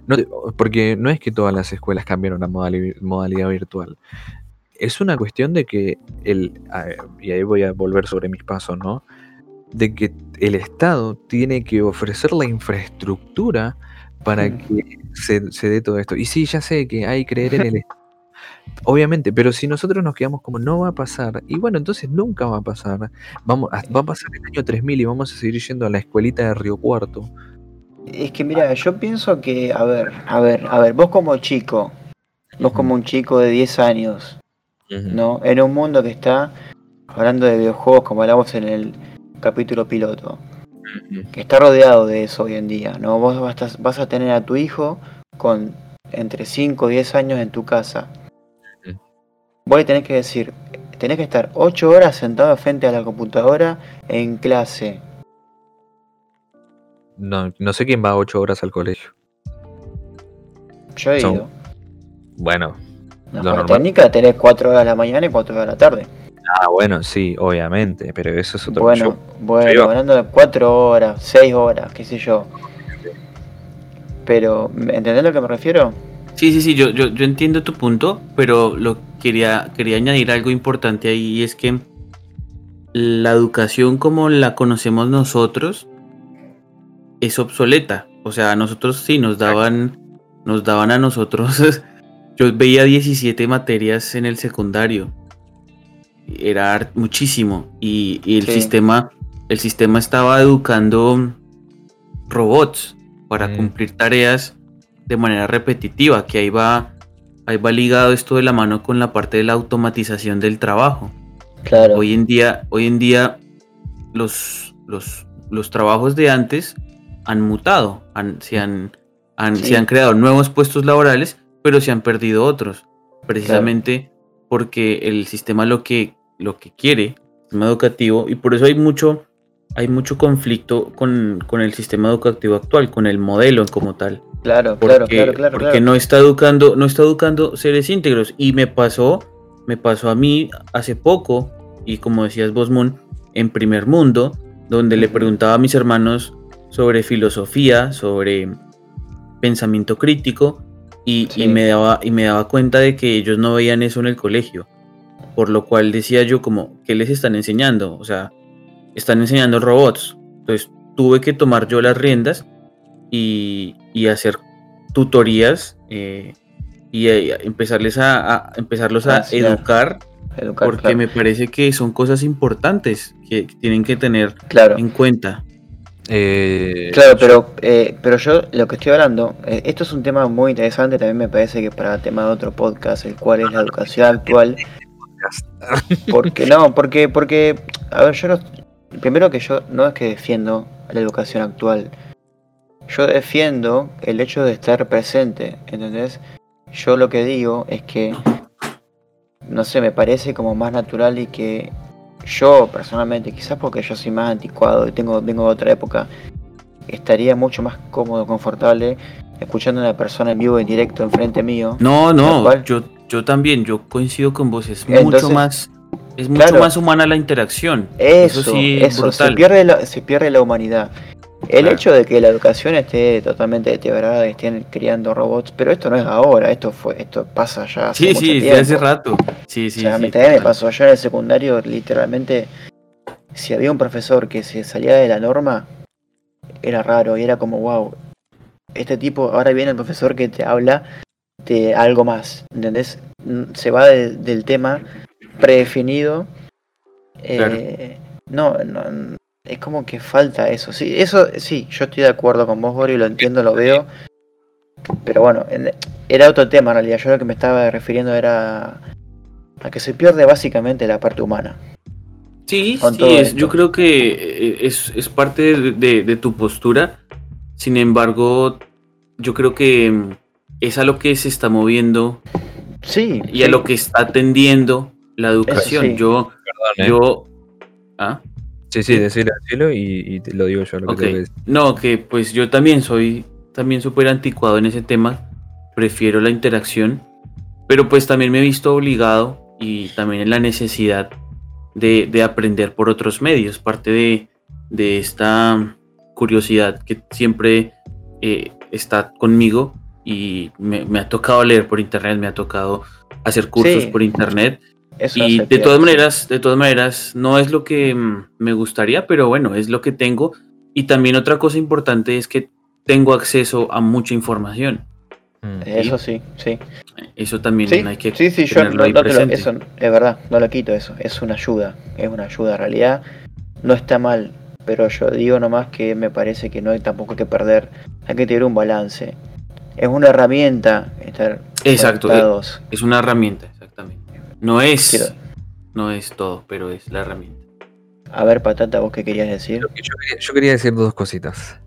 No porque no es que todas las escuelas cambiaron a modalidad virtual es una cuestión de que el, y ahí voy a volver sobre mis pasos, ¿no? De que el Estado tiene que ofrecer la infraestructura para que se, se dé todo esto. Y sí, ya sé que hay que creer en el Estado. Obviamente, pero si nosotros nos quedamos como no va a pasar, y bueno, entonces nunca va a pasar. Vamos, va a pasar el año 3000 y vamos a seguir yendo a la escuelita de Río Cuarto. Es que mira, yo pienso que, a ver, a ver, a ver, vos como chico, vos como un chico de 10 años, ¿no? En un mundo que está hablando de videojuegos, como hablamos en el capítulo piloto, que está rodeado de eso hoy en día, ¿no? Vos vas a, tener a tu hijo con entre 5 y 10 años en tu casa. Vos tenés que decir, tenés que estar 8 horas sentado frente a la computadora en clase. No, no sé quién va 8 horas al colegio. Yo he ido. Bueno, la técnica tenés 4 horas de la mañana y 4 horas de la tarde. Ah, bueno, sí, obviamente, pero eso es otro Bueno, bueno, hablando de 4 horas, 6 horas, qué sé yo. Pero, ¿entendés a lo que me refiero? Sí, sí, sí, yo, yo, yo entiendo tu punto, pero lo quería, quería añadir algo importante ahí y es que la educación como la conocemos nosotros es obsoleta. O sea, nosotros sí nos daban, nos daban a nosotros Yo veía 17 materias en el secundario. Era muchísimo. Y, el sistema. El sistema estaba educando robots para mm. cumplir tareas de manera repetitiva. Que ahí va. Ahí va ligado esto de la mano con la parte de la automatización del trabajo. Claro. Hoy en día, hoy en día los, los, los trabajos de antes han mutado, se, han, se han creado nuevos puestos laborales pero se han perdido otros, precisamente porque el sistema lo que, lo que quiere, el sistema educativo, y por eso hay mucho, hay mucho conflicto con, el sistema educativo actual, con el modelo como tal. Claro, claro, claro, claro. Porque no está educando, no está educando seres íntegros. Y me pasó, me pasó a mí hace poco, y como decías Bosmón, en primer mundo, donde le preguntaba a mis hermanos sobre filosofía, sobre pensamiento crítico, y, me daba, y me daba cuenta de que ellos no veían eso en el colegio. Por lo cual decía yo como, ¿qué les están enseñando? O sea, están enseñando robots. Entonces tuve que tomar yo las riendas y, hacer tutorías eh, y eh, empezarles a, empezarlos a educar, porque me parece que son cosas importantes que, tienen que tener en cuenta. Eh, claro, pero, eh, pero yo lo que estoy hablando, eh, esto es un tema muy interesante, también me parece que para el tema de otro podcast, el cual es la educación actual. Porque no, porque, porque, a ver, yo no, primero que yo no es que defiendo la educación actual, yo defiendo el hecho de estar presente, ¿entendés? Yo lo que digo es que, no sé, me parece como más natural y que yo personalmente, quizás porque yo soy más anticuado y tengo, vengo de otra época, estaría mucho más cómodo, confortable escuchando a una persona en vivo, en directo, enfrente mío. No, no, yo, yo también, yo coincido con vos, es Entonces, mucho más, es mucho claro. más humana la interacción. Eso, sí eso, es se, brutal. pierde la, se pierde la humanidad. El Claro. hecho de que la educación esté totalmente deteriorada y estén criando robots, pero esto no es ahora, esto fue, esto pasa ya hace Sí, mucho sí, tiempo. hace rato. Sí, sí, o sea, sí, me, pasó allá en el secundario, literalmente, si había un profesor que se salía de la norma, era raro y era como, wow, este tipo, ahora viene el profesor que te habla de algo más, ¿entendés? Mm, Se va de- del tema predefinido. eh, no, no, es como que falta eso. Sí, eso sí, yo estoy de acuerdo con vos, Gori, lo entiendo, lo veo. Pero bueno, en- era otro tema en realidad. Yo lo que me estaba refiriendo era a que se pierde básicamente la parte humana. Sí, sí, es- yo creo que eh, es, es parte de, de- de tu postura. Sin embargo, yo creo que mm, es a lo que se está moviendo Sí. y a lo que está tendiendo la educación. sí. Yo, Perdón, ¿eh? yo, ¿ah? Sí, sí, decirlo, decirlo y, y te lo digo yo lo que Ok. tengo que decir. No, que pues yo también soy también súper anticuado en ese tema. Prefiero la interacción. Pero pues también me he visto obligado y también en la necesidad de, de aprender por otros medios. Parte de, de esta curiosidad que siempre eh, está conmigo y me, me ha tocado leer por internet, me ha tocado hacer cursos Sí. por internet. Eso Y de todas maneras, de todas maneras, no es lo que mm, me gustaría, pero bueno, es lo que tengo. Y también otra cosa importante es que tengo acceso a mucha información. Mm. Eso sí, sí. Eso también Sí, hay que sí, sí, yo tenerlo no, ahí no te lo- presente. eso es verdad, no lo quito eso, es una ayuda, es una ayuda, en realidad no está mal, pero yo digo nomás que me parece que no hay tampoco que perder, hay que tener un balance, es una herramienta estar Exacto, conectados. Es una herramienta. No es, Quiero- no es todo, pero es la herramienta. A ver, Patata, ¿vos qué querías decir? Yo quería, yo quería decir dos cositas.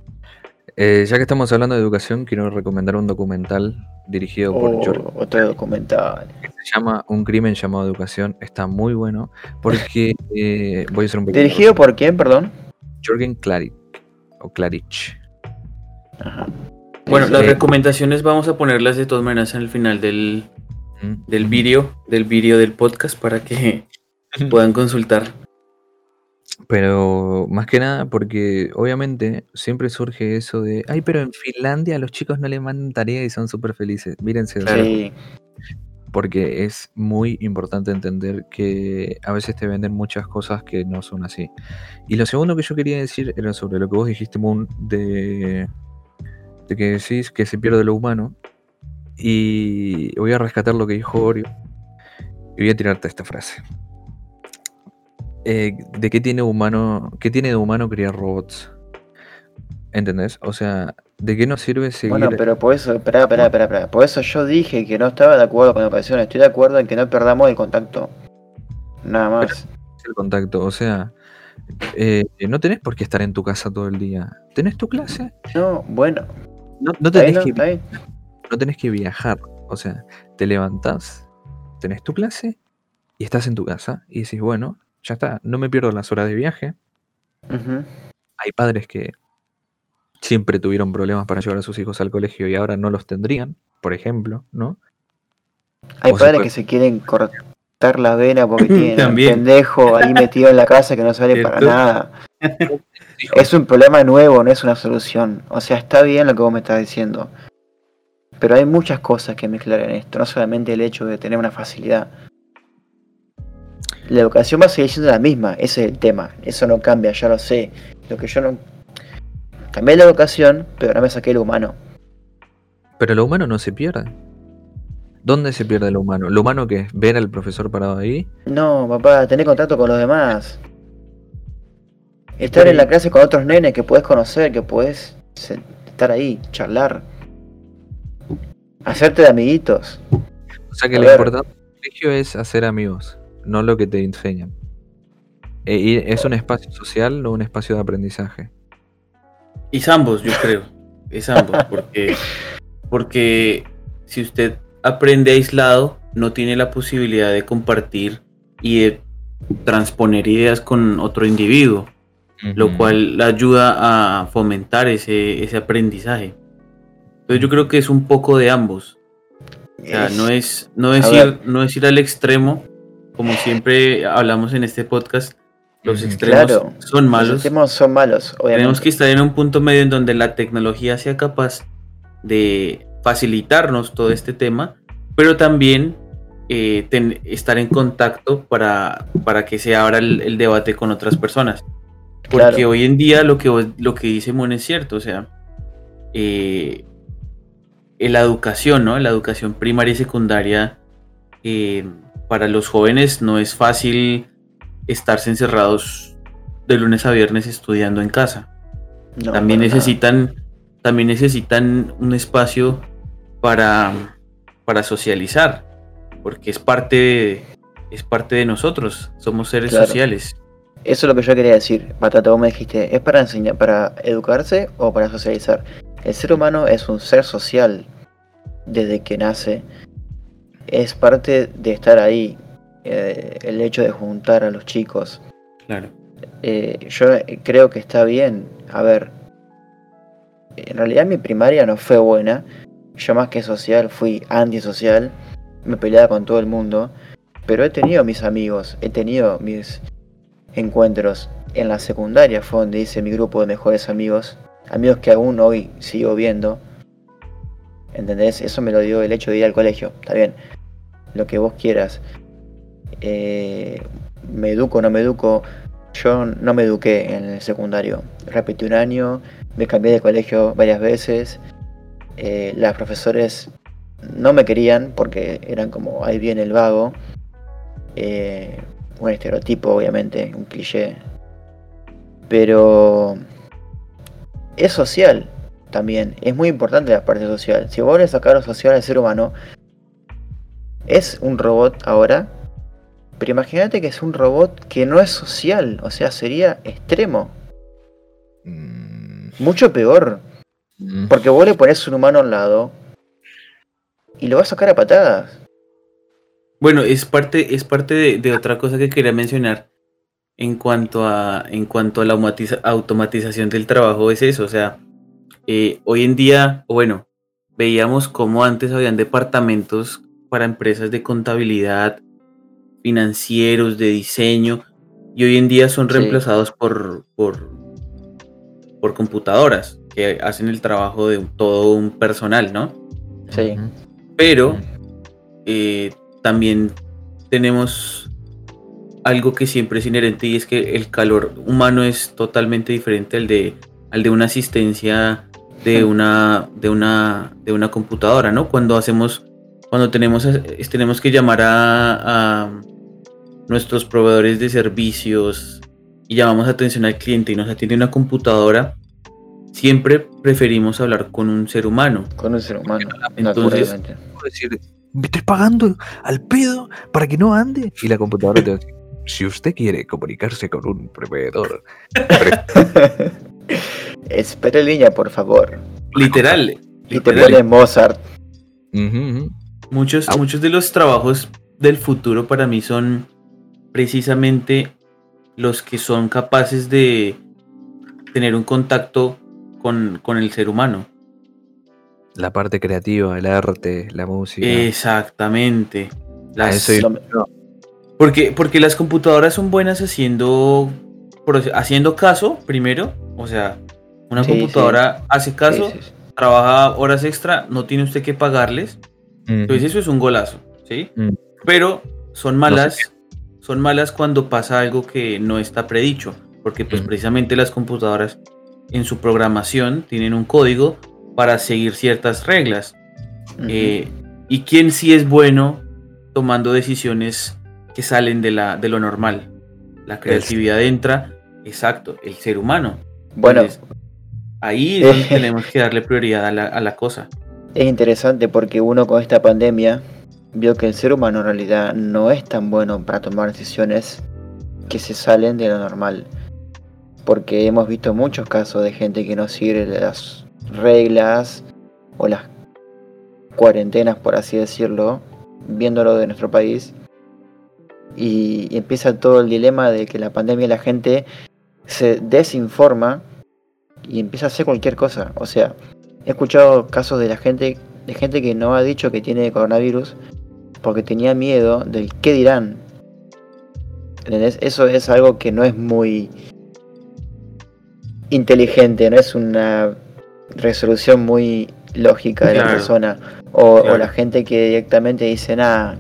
Eh, ya que estamos hablando de educación, quiero recomendar un documental dirigido por Oh, Jorgen, otro documental. que se llama Un crimen llamado educación. Está muy bueno porque eh, voy a hacer un ¿Dirigido por quién, perdón? Jorgen Klarik o Klarich. Ajá. Bueno, Sí, las recomendaciones vamos a ponerlas de todas maneras en el final del. Del vídeo, del vídeo del podcast para que puedan consultar. Pero más que nada porque obviamente siempre surge eso de, ay, pero en Finlandia a los chicos no le mandan tarea y son súper felices. Mírense, Sí, porque es muy importante entender que a veces te venden muchas cosas que no son así. Y lo segundo que yo quería decir era sobre lo que vos dijiste, Moon, de, de que decís que se pierde lo humano. Y voy a rescatar lo que dijo Orio. Y voy a tirarte esta frase. Eh, ¿De qué tiene humano, qué tiene de humano criar robots? ¿Entendés? O sea, ¿de qué nos sirve seguir? bueno, pero por eso, esperá, esperá, esperá, esperá. Por eso yo dije que no estaba de acuerdo con la educación, estoy de acuerdo en que no perdamos el contacto. Nada más. el contacto. O sea, eh, no tenés por qué estar en tu casa todo el día. ¿Tenés tu clase? No, bueno, No, no tenés, ¿no? que. No tenés que viajar. O sea, te levantás, tenés tu clase y estás en tu casa y decís, bueno, ya está, no me pierdo las horas de viaje. Hay padres que siempre tuvieron problemas para llevar a sus hijos al colegio y ahora no los tendrían, por ejemplo, ¿no? Hay O padres puede- que se quieren cortar la vena porque tienen un pendejo ahí metido en la casa que no sale para nada. Es un problema nuevo, no es una solución. O sea, está bien lo que vos me estás diciendo. Pero hay muchas cosas que mezclar en esto, no solamente el hecho de tener una facilidad. La educación va a seguir siendo la misma, ese es el tema. Eso no cambia, ya lo sé. Lo que yo no. Cambié la educación, pero no me saqué lo humano. Pero lo humano no se pierde. ¿Dónde se pierde lo humano? Lo humano que es ver al profesor parado ahí. No, papá, tener contacto con los demás. Estar en la clase con otros nenes que puedes conocer, que puedes estar ahí, charlar. Hacerte de amiguitos. O sea que A lo ver. importante del colegio es hacer amigos, no lo que te enseñan. Eh, y es un espacio social, no un espacio de aprendizaje. Y es ambos, yo creo. Es ambos, porque, porque si usted aprende aislado, no tiene la posibilidad de compartir y de transponer ideas con otro individuo, lo cual le ayuda a fomentar ese, ese aprendizaje. Entonces yo creo que es un poco de ambos. O sea, Es- no es, no es a ir, no es ir al extremo, como siempre hablamos en este podcast. Los extremos Claro. son Los malos. extremos son malos, obviamente. Tenemos que estar en un punto medio en donde la tecnología sea capaz de facilitarnos todo este tema, pero también eh, ten- estar en contacto para, para que se abra el, el debate con otras personas. Porque Claro. hoy en día lo que, lo que dice Mon es cierto, o sea, eh, la educación, ¿no? La educación primaria y secundaria eh, para los jóvenes no es fácil estarse encerrados de lunes a viernes estudiando en casa No, también nada. necesitan también necesitan un espacio para para socializar porque es parte de, es parte de nosotros somos seres Claro. sociales Eso es lo que yo quería decir. Patata, vos me dijiste, ¿es para enseñar, para educarse o para socializar? El ser humano es un ser social desde que nace. Es parte de estar ahí. eh, el hecho de juntar a los chicos. claro Eh, yo creo que está bien. A ver, en realidad mi primaria no fue buena. Yo más que social fui antisocial. Me peleaba con todo el mundo. Pero he tenido mis amigos, he tenido mis encuentros. En la secundaria fue donde hice mi grupo de mejores amigos. Amigos que aún hoy sigo viendo. ¿Entendés? Eso me lo dio el hecho de ir al colegio. Está bien. Lo que vos quieras. Eh, me educo o no me educo. Yo no me eduqué en el secundario. Repetí un año, me cambié de colegio varias veces. Eh, las profesores no me querían porque eran como ahí viene el vago. Eh, un estereotipo, obviamente, un cliché. Pero es social también. Es muy importante la parte social. Si vos le sacás lo social al ser humano, es un robot ahora. Pero imagínate que es un robot que no es social. O sea, sería extremo. Mm, Mucho peor. mm. Porque vos le pones un humano al lado y lo vas a sacar a patadas. bueno es parte es parte de, de otra cosa que quería mencionar en cuanto a en cuanto a la automatiza- automatización del trabajo es eso o sea eh, hoy en día bueno veíamos como antes habían departamentos para empresas de contabilidad financieros de diseño y hoy en día son Sí. reemplazados por por por computadoras que hacen el trabajo de todo un personal no Sí. Pero eh, también tenemos algo que siempre es inherente y es que el calor humano es totalmente diferente al de al de una asistencia de una de una de una computadora no cuando hacemos cuando tenemos es- tenemos que llamar a, a nuestros proveedores de servicios y llamamos atención al cliente y nos atiende una computadora siempre preferimos hablar con un ser humano Con un ser humano. Entonces- decir, me estoy pagando al pedo para que no ande. Y la computadora te va a decir, si usted quiere comunicarse con un proveedor, pre- Espera en línea, por favor. literal Y te literal. pone Mozart. Muchos, muchos de los trabajos del futuro para mí son precisamente los que son capaces de tener un contacto con, con el ser humano. la parte creativa, el arte, la música. Exactamente. A Las- eso. No, porque, porque las computadoras son buenas haciendo, haciendo caso primero. O sea, una Sí, computadora hace caso, sí, trabaja horas extra, no tiene usted que pagarles. Entonces eso es un golazo, ¿sí? Pero son malas, son malas cuando pasa algo que no está predicho, porque pues precisamente las computadoras en su programación tienen un código para seguir ciertas reglas. Eh, y quién sí es bueno tomando decisiones que salen de, la, de lo normal. La creatividad entra, exacto, el ser humano. bueno, Entonces, ahí es donde tenemos que darle prioridad a la, a la cosa. es interesante porque uno con esta pandemia vio que el ser humano en realidad no es tan bueno para tomar decisiones que se salen de lo normal. Porque hemos visto muchos casos de gente que no sigue las reglas o las cuarentenas, por así decirlo, viéndolo de nuestro país. Y, y empieza todo el dilema de que la pandemia la gente se desinforma y empieza a hacer cualquier cosa. O sea, he escuchado casos de la gente de gente que no ha dicho que tiene coronavirus porque tenía miedo del qué dirán. ¿Entendés? Eso es algo que no es muy inteligente, no es una resolución muy lógica de la persona. O, la gente que directamente dice, nada,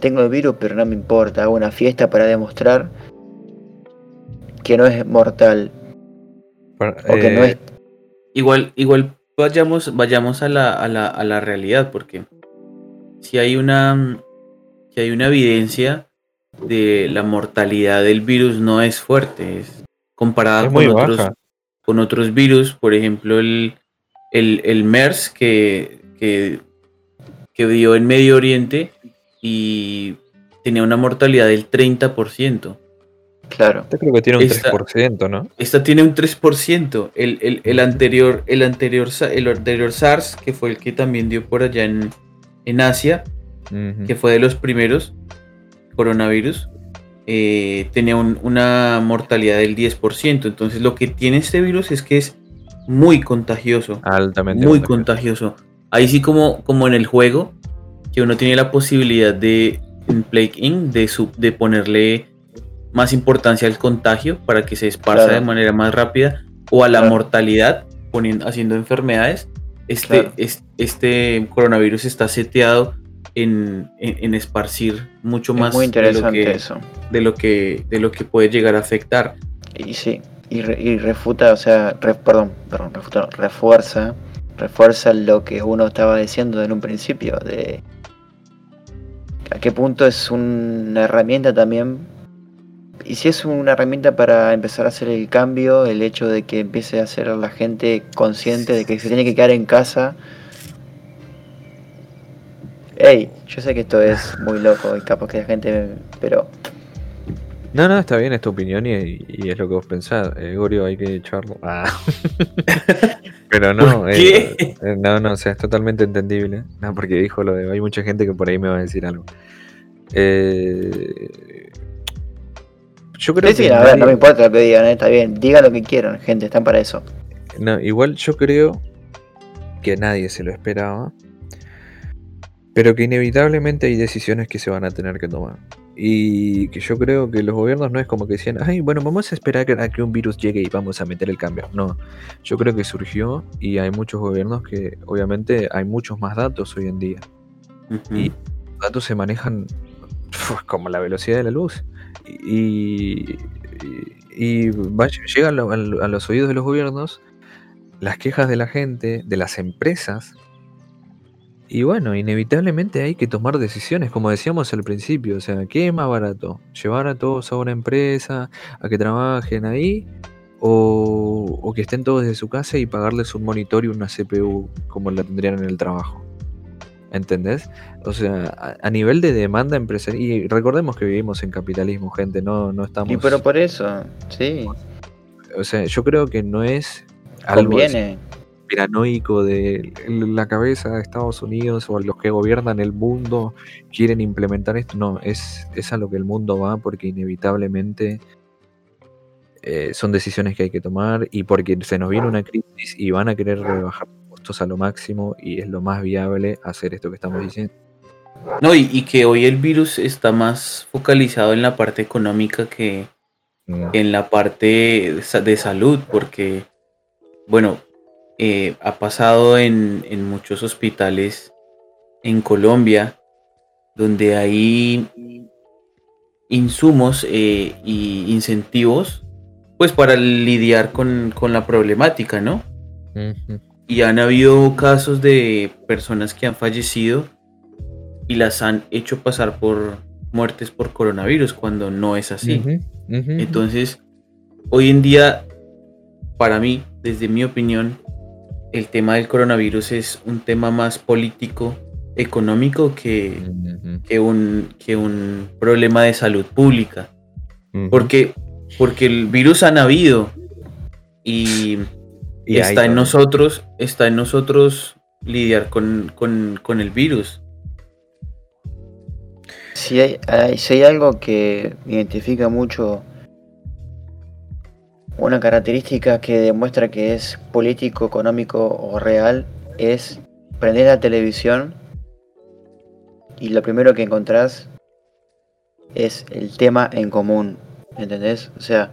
tengo el virus pero no me importa, hago una fiesta para demostrar que no es mortal o que no eh, es... Igual, igual vayamos, vayamos a la, a la, a la realidad, porque si hay una si hay una evidencia de la mortalidad del virus no es fuerte, es comparada Es con otros, baja. con otros virus, por ejemplo el, el, el MERS que, que, que dio en Medio Oriente y tenía una mortalidad del 30%. Claro, Yo creo que tiene un Esta- 3%, ¿no? Esta tiene un 3%. El, el- el anterior, el, anterior, el anterior SARS, que fue el que también dio por allá en, en Asia, que fue de los primeros coronavirus, eh, tenía un- una mortalidad del 10%. Entonces lo que tiene este virus es que es muy contagioso. Altamente. Muy contagioso. contagioso. Ahí sí como, como en el juego, que uno tiene la posibilidad de, en Plague Inc., de, sub- de ponerle más importancia al contagio para que se esparza Claro. de manera más rápida o a la Claro. mortalidad poniendo, haciendo enfermedades. Este, Claro. es- este coronavirus está seteado en, en- en esparcir mucho es más muy de lo, interesante que, eso. de, lo que, de lo que puede llegar a afectar. Y sí, y, re- y refuta, o sea, re- perdón, perdón, refuta, refuerza, refuerza lo que uno estaba diciendo en un principio, de a qué punto es una herramienta también, y si es una herramienta para empezar a hacer el cambio, el hecho de que empiece a ser la gente consciente de que se tiene que quedar en casa. Ey, yo sé que esto es muy loco y capaz que la gente, pero No, no, está bien, es tu opinión y, y es lo que vos pensás. Eh, Gorio, hay que echarlo. Ah. Pero no, ¿Por eh, qué? eh, no, no, o sea, es totalmente entendible. No, porque dijo lo de. Hay mucha gente que por ahí me va a decir algo. Eh, yo creo Sí, sí, que. a ver, no me importa lo que digan, eh, está bien. Digan lo que quieran, gente, están para eso. No, igual yo creo que nadie se lo esperaba, pero que inevitablemente hay decisiones que se van a tener que tomar. Y que yo creo que los gobiernos no es como que decían, ay, bueno, vamos a esperar a que un virus llegue y vamos a meter el cambio. No, yo creo que surgió y hay muchos gobiernos que obviamente hay muchos más datos hoy en día. Y los datos se manejan como la velocidad de la luz. Y, y, llegan a los oídos de los gobiernos las quejas de la gente, de las empresas. Y bueno, inevitablemente hay que tomar decisiones, como decíamos al principio. O sea, ¿qué es más barato? ¿Llevar a todos a una empresa, a que trabajen ahí? O, o que estén todos desde su casa y pagarles un monitor y una CPU como la tendrían en el trabajo. ¿Entendés? O sea, a, a nivel de demanda empresarial. Y recordemos que vivimos en capitalismo, gente, no, no estamos. Y pero por eso, sí, O sea, yo creo que no es algo así conviene. piranoico de la cabeza de Estados Unidos o los que gobiernan el mundo quieren implementar esto. No, es, es a lo que el mundo va porque inevitablemente eh, son decisiones que hay que tomar y porque se nos viene una crisis y van a querer rebajar los costos a lo máximo y es lo más viable hacer esto que estamos diciendo. No, y, y que hoy el virus está más focalizado en la parte económica que Mm, en la parte de salud, porque, bueno, eh, ha pasado en, en muchos hospitales en Colombia, donde hay insumos eh, y incentivos, pues para lidiar con, con la problemática, ¿no? Y han habido casos de personas que han fallecido y las han hecho pasar por muertes por coronavirus cuando no es así. Entonces, hoy en día, para mí, desde mi opinión, el tema del coronavirus es un tema más político, económico que, un, que un problema de salud pública. Porque, porque el virus ha habido y, está en nosotros, está en nosotros lidiar con, con- con el virus. Si hay, hay- si hay algo que identifica mucho una característica que demuestra que es político, económico o real, es prendés la televisión y lo primero que encontrás es el tema en común, ¿entendés? O sea,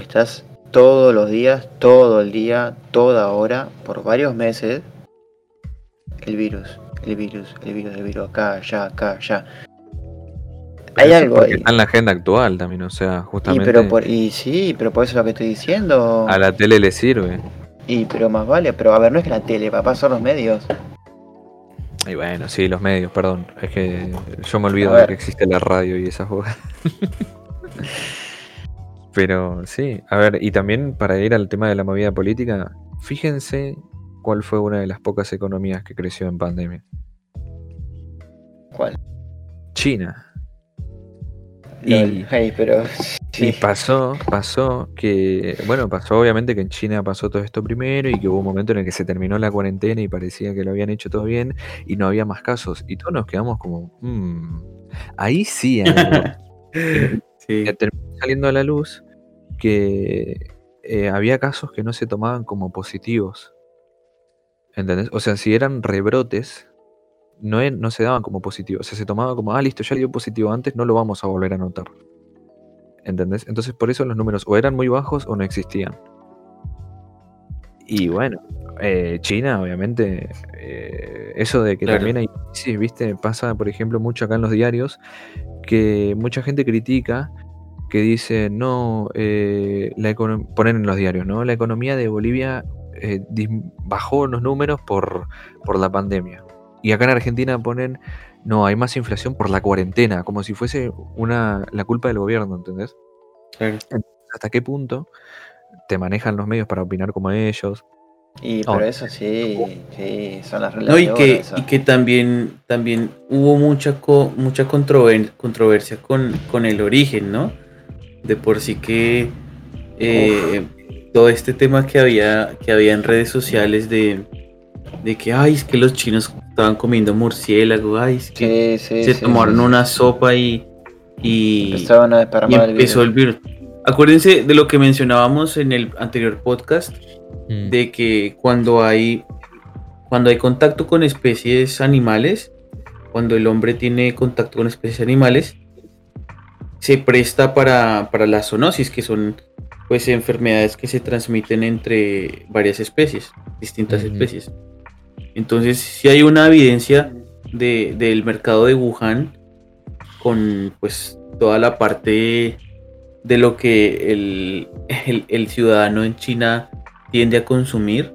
estás todos los días, todo el día, toda hora, por varios meses, el virus, el virus, el virus, el virus, acá, allá, acá, allá. Pero Hay algo ahí. Está en la agenda actual también, o sea, Y justamente pero, por, y sí, pero por eso es lo que estoy diciendo. a la tele le sirve. Y pero más vale, pero a ver, no es que la tele, papá, son los medios. Y bueno, sí, los medios, perdón. Es que yo me olvido de que existe la radio y esas cosas. Pero sí, a ver, y también para ir al tema de la movida política, fíjense cuál fue una de las pocas economías que creció en pandemia. ¿Cuál? China. Y- Hey, pero Y sí. pasó, pasó que, bueno, pasó obviamente que en China pasó todo esto primero y que hubo un momento en el que se terminó la cuarentena y parecía que lo habían hecho todo bien y no había más casos. Y todos nos quedamos como, "Mm, ahí sí hay algo". Sí. que terminó saliendo a la luz que eh, había casos que no se tomaban como positivos. ¿Entendés? O sea, si eran rebrotes, no, no se daban como positivos. O sea, se tomaba como, ah, listo, ya le dio positivo antes, no lo vamos a volver a notar. ¿Entendés? Entonces, por eso los números o eran muy bajos o no existían. Y bueno, eh, China, obviamente, eh, eso de que Claro. también hay crisis, ¿viste? Pasa, por ejemplo, mucho acá en los diarios, que mucha gente critica que dice, no, eh, la ponen en los diarios, ¿no? La economía de Bolivia bajó los números por, por la pandemia. Y acá en Argentina ponen, no, hay más inflación por la cuarentena, como si fuese una, la culpa del gobierno, ¿entendés? ¿Hasta qué punto te manejan los medios para opinar como ellos? Y Oh. pero eso sí, sí, son las reglas No, y que, y que también, también hubo mucha co- mucha controver- controversia con, con el origen, ¿no? De por sí que eh, todo este tema que había, que había en redes sociales de, de que ay, es que los chinos estaban comiendo murciélago, ay, es que Sí, sí, se sí, tomaron sí, sí. una sopa y, a y desparramar el empezó virus. el virus. Acuérdense de lo que mencionábamos en el anterior podcast, de que cuando hay cuando hay contacto con especies animales, cuando el hombre tiene contacto con especies animales, se presta para, para la zoonosis, que son pues enfermedades que se transmiten entre varias especies, distintas especies. Entonces, si hay una evidencia de- del mercado de Wuhan con pues toda la parte de lo que el, el- el ciudadano en China tiende a consumir,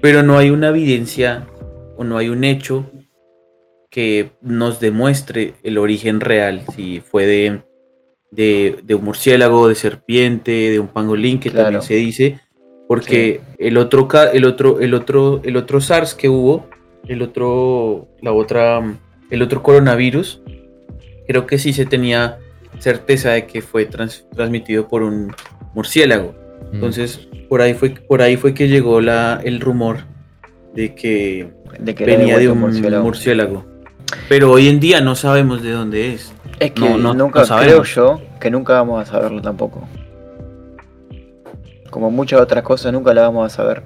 pero no hay una evidencia o no hay un hecho que nos demuestre el origen real, si fue de, de, de un murciélago, de serpiente, de un pangolín, que Claro. también se dice, porque el otro ca- el otro el otro el otro SARS que hubo, el otro la otra el otro coronavirus, creo que sí se tenía certeza de que fue trans- transmitido por un murciélago. Mm. Entonces, por ahí fue por ahí fue que llegó la el rumor de que de que era venía de un murciélago. murciélago. Pero hoy en día no sabemos de dónde es. Es que No, no- nunca no creo yo que nunca vamos a saberlo tampoco. Como muchas otras cosas nunca la vamos a saber.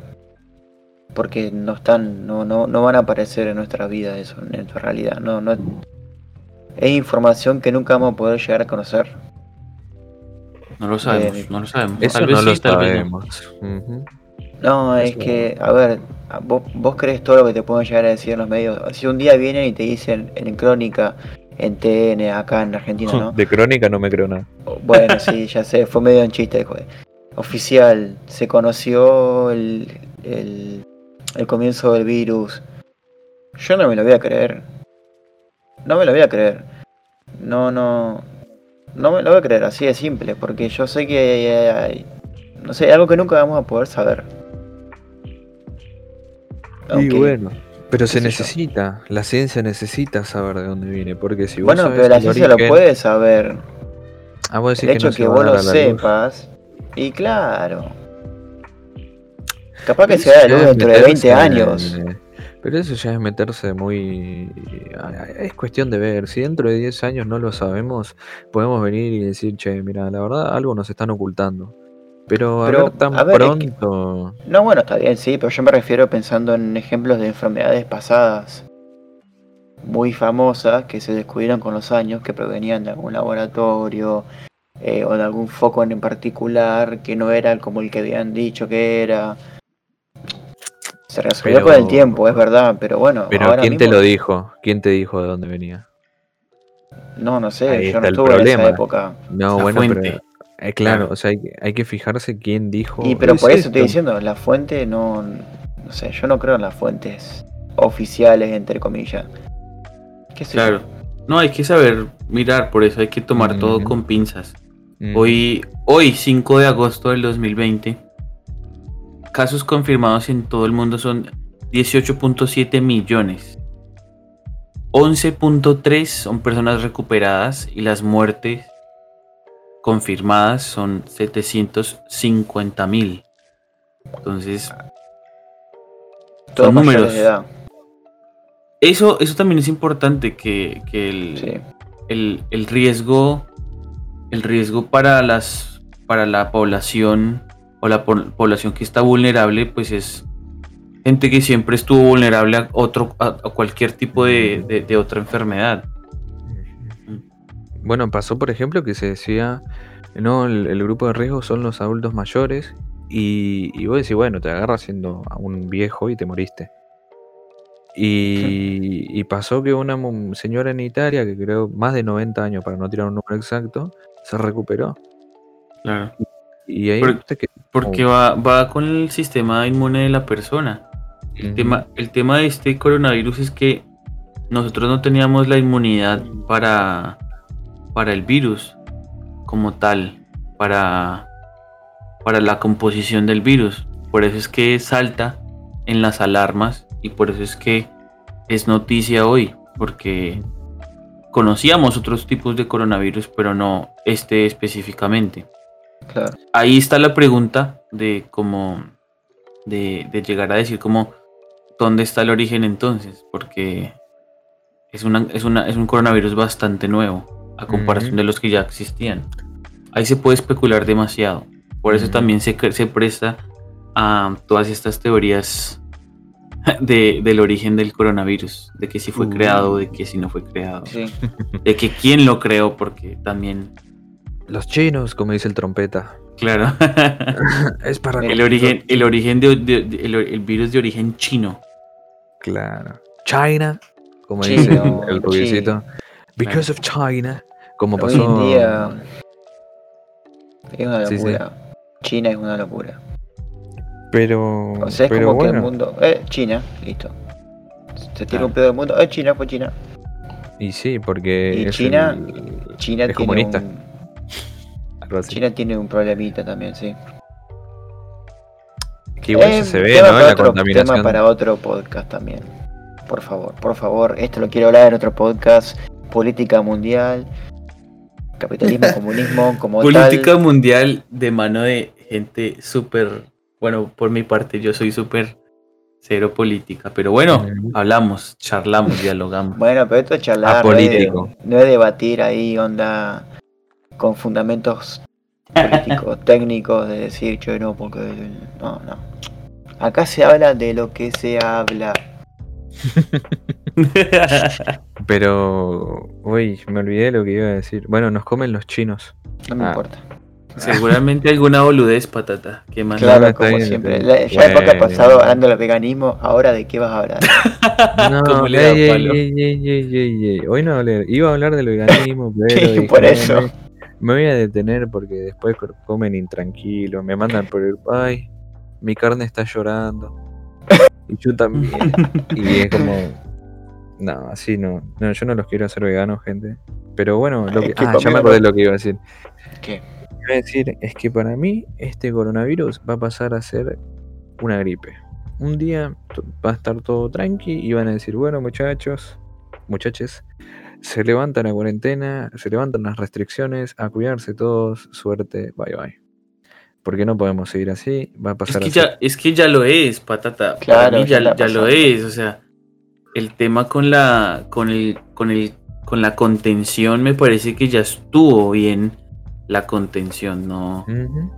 Porque no están, no, no, no van a aparecer en nuestra vida eso, en nuestra realidad. No, no es información que nunca vamos a poder llegar a conocer. No lo sabemos, Bien. no lo sabemos. Eso Tal vez no lo tal vez no. sabemos. No, es Eso- que, a ver, vos, vos crees todo lo que te pueden llegar a decir en los medios. Si un día vienen y te dicen en Crónica, en TN, acá en Argentina, ¿no? De crónica no me creo nada. Bueno, sí, ya sé, fue medio en chiste, joder. Oficial, se conoció el, el, el comienzo del virus. Yo no me lo voy a creer. No me lo voy a creer. No, no. No me lo voy a creer, así de simple, porque yo sé que hay, no sé, algo que nunca vamos a poder saber. Aunque- Y bueno, pero se yo. necesita, la ciencia necesita saber de dónde viene, porque si vos bueno, pero la ciencia lo puede saber. Ah, El hecho no que, vos lo sepas. Y claro. Capaz que se da la luz dentro de 20 meterse- años. Pero eso ya es meterse muy... Es cuestión de ver. Si dentro de 10 años no lo sabemos, podemos venir y decir, che, mira, la verdad algo nos están ocultando. Pero a ver tan a ver, es que- pronto. No, bueno, está bien, sí, pero yo me refiero pensando en ejemplos de enfermedades pasadas muy famosas que se descubrieron con los años, que provenían de algún laboratorio eh, o de algún foco en particular que no era como el que habían dicho que era. Se resolvió Pero- con el tiempo, es verdad, pero bueno, Pero ahora ¿quién te lo dijo? ¿Quién te dijo de dónde venía? No, no sé, Ahí yo no el estuve en problema. esa época. No, La bueno, fuente. pero. eh, claro, Claro. o sea, hay, que- hay que fijarse quién dijo. Y pero "Es por eso estoy esto". diciendo, la fuente no, no sé, yo no creo en las fuentes oficiales, entre comillas. ¿Qué sé yo? Claro. No, hay que saber mirar, por eso hay que tomar todo con pinzas. Mm. Hoy, hoy, 5 de agosto del 2020, casos confirmados en todo el mundo son 18.7 millones. 11.3 son personas recuperadas y las muertes confirmadas son 750 mil. Entonces, son números. eso, eso también es importante que, que el, Sí. el, el riesgo el riesgo para las para la población o la po- población que está vulnerable pues es gente que siempre estuvo vulnerable a otro a, a cualquier tipo de, de- de otra enfermedad. Bueno, pasó por ejemplo que se decía, no, el, el grupo de riesgo son los adultos mayores y, y vos decís, bueno, te agarras siendo a un viejo y te moriste. Y, y pasó que una señora en Italia, que creo más de 90 años, para no tirar un número exacto, se recuperó. claro. Y ahí Por- viste que... porque va, va con el sistema inmune de la persona. El tema el tema de este coronavirus es que nosotros no teníamos la inmunidad para para el virus como tal para para la composición del virus. Por eso es que salta en las alarmas y por eso es que es noticia hoy porque conocíamos otros tipos de coronavirus pero no este específicamente. Claro. ahí está la pregunta de cómo de, de llegar a decir como dónde está el origen entonces porque es una, es una es un coronavirus bastante nuevo a comparación de los que ya existían. Ahí se puede especular demasiado. Por eso también se, se presta a todas estas teorías de, del origen del coronavirus de que si fue Uh. creado de que si no fue creado Sí. de que quién lo creó porque también Los chinos, como dice el trompeta. claro es para... El origen, el origen de, de- de- el, el virus de origen chino. Claro. China, como Chino, dice el, rubiecito. Because of China. Como Hoy pasó... en día es una Sí, sí. locura. China es una locura. Pero... O sea, es pero como que el mundo. Eh, China, listo. Se tira Claro. un pedo del mundo. Eh, China fue China. Y sí, porque... Y es China- el- China Es tiene comunista. un. China tiene un problemita también, sí. Que igual Eh, ya se ve, ¿no? para La otro, contaminación. tema para otro podcast también. Por favor, por favor. Esto lo quiero hablar en otro podcast. Política mundial. Capitalismo, comunismo, como Política tal. mundial de mano de gente súper. Bueno, por mi parte, yo soy súper cero política. Pero bueno, hablamos, charlamos, dialogamos. Bueno, pero esto es charlar. No es, Apolítico. no es debatir ahí, onda. Con fundamentos políticos, técnicos, de decir, yo no, porque. No, no. Acá se habla de lo que se habla. Pero... Uy, me olvidé lo que iba a decir. Bueno, nos comen los chinos. No me Ah. importa. Seguramente alguna boludez, patata. ¿Qué más? Claro, como bien, siempre. está La- bien. ya Bueno. pasado hablando del veganismo, ahora de qué vas a hablar. No, ¿Cómo le da ey, ey, palo? ey, ey, ey, ey, ey. Hoy no hablé. Iba a hablar del veganismo, pero dije, por "No, eso". Me, me voy a detener porque después co- comen intranquilo. Me mandan por el. Ay, mi carne está llorando. Y yo también. y es como. No, así no. No, yo no los quiero hacer veganos, gente. Pero bueno, lo que. ah, ya me acordé lo que iba a decir. ¿Qué? Decir es que para mí este coronavirus va a pasar a ser una gripe. Un día va a estar todo tranqui y van a decir, bueno muchachos, muchaches, se levanta la cuarentena, se levantan las restricciones, a cuidarse todos, suerte, bye bye. Porque no podemos seguir así, va a Es pasar que, a ya, ser- es que ya lo es, patata. Claro, Para mí ya ya, lo es. O sea, el tema con la, con el, con el, con la contención me parece que ya estuvo bien la contención, no, Ujú.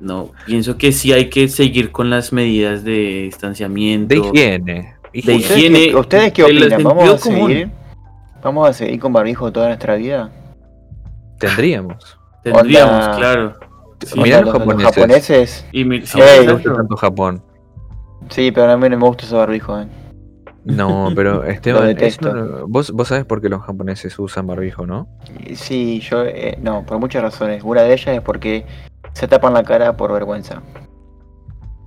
No, pienso que sí hay que seguir con las medidas de distanciamiento. De higiene. De higiene. ¿Ustedes, higiene, qué, ustedes qué opinan? ¿Vamos a seguir? ¿Vamos a seguir con barbijo toda nuestra vida? Tendríamos. Tendríamos, Onda- claro. O Mirá los los, japoneses. japoneses. Y mi- sí, tanto Japón. Sí, pero a mí no me gusta ese barbijo. eh. No, pero Esteban, detesto. no- vos, vos sabés por qué los japoneses usan barbijo, ¿no? Sí, yo. eh, no, por muchas razones. Una de ellas es porque se tapan la cara por vergüenza.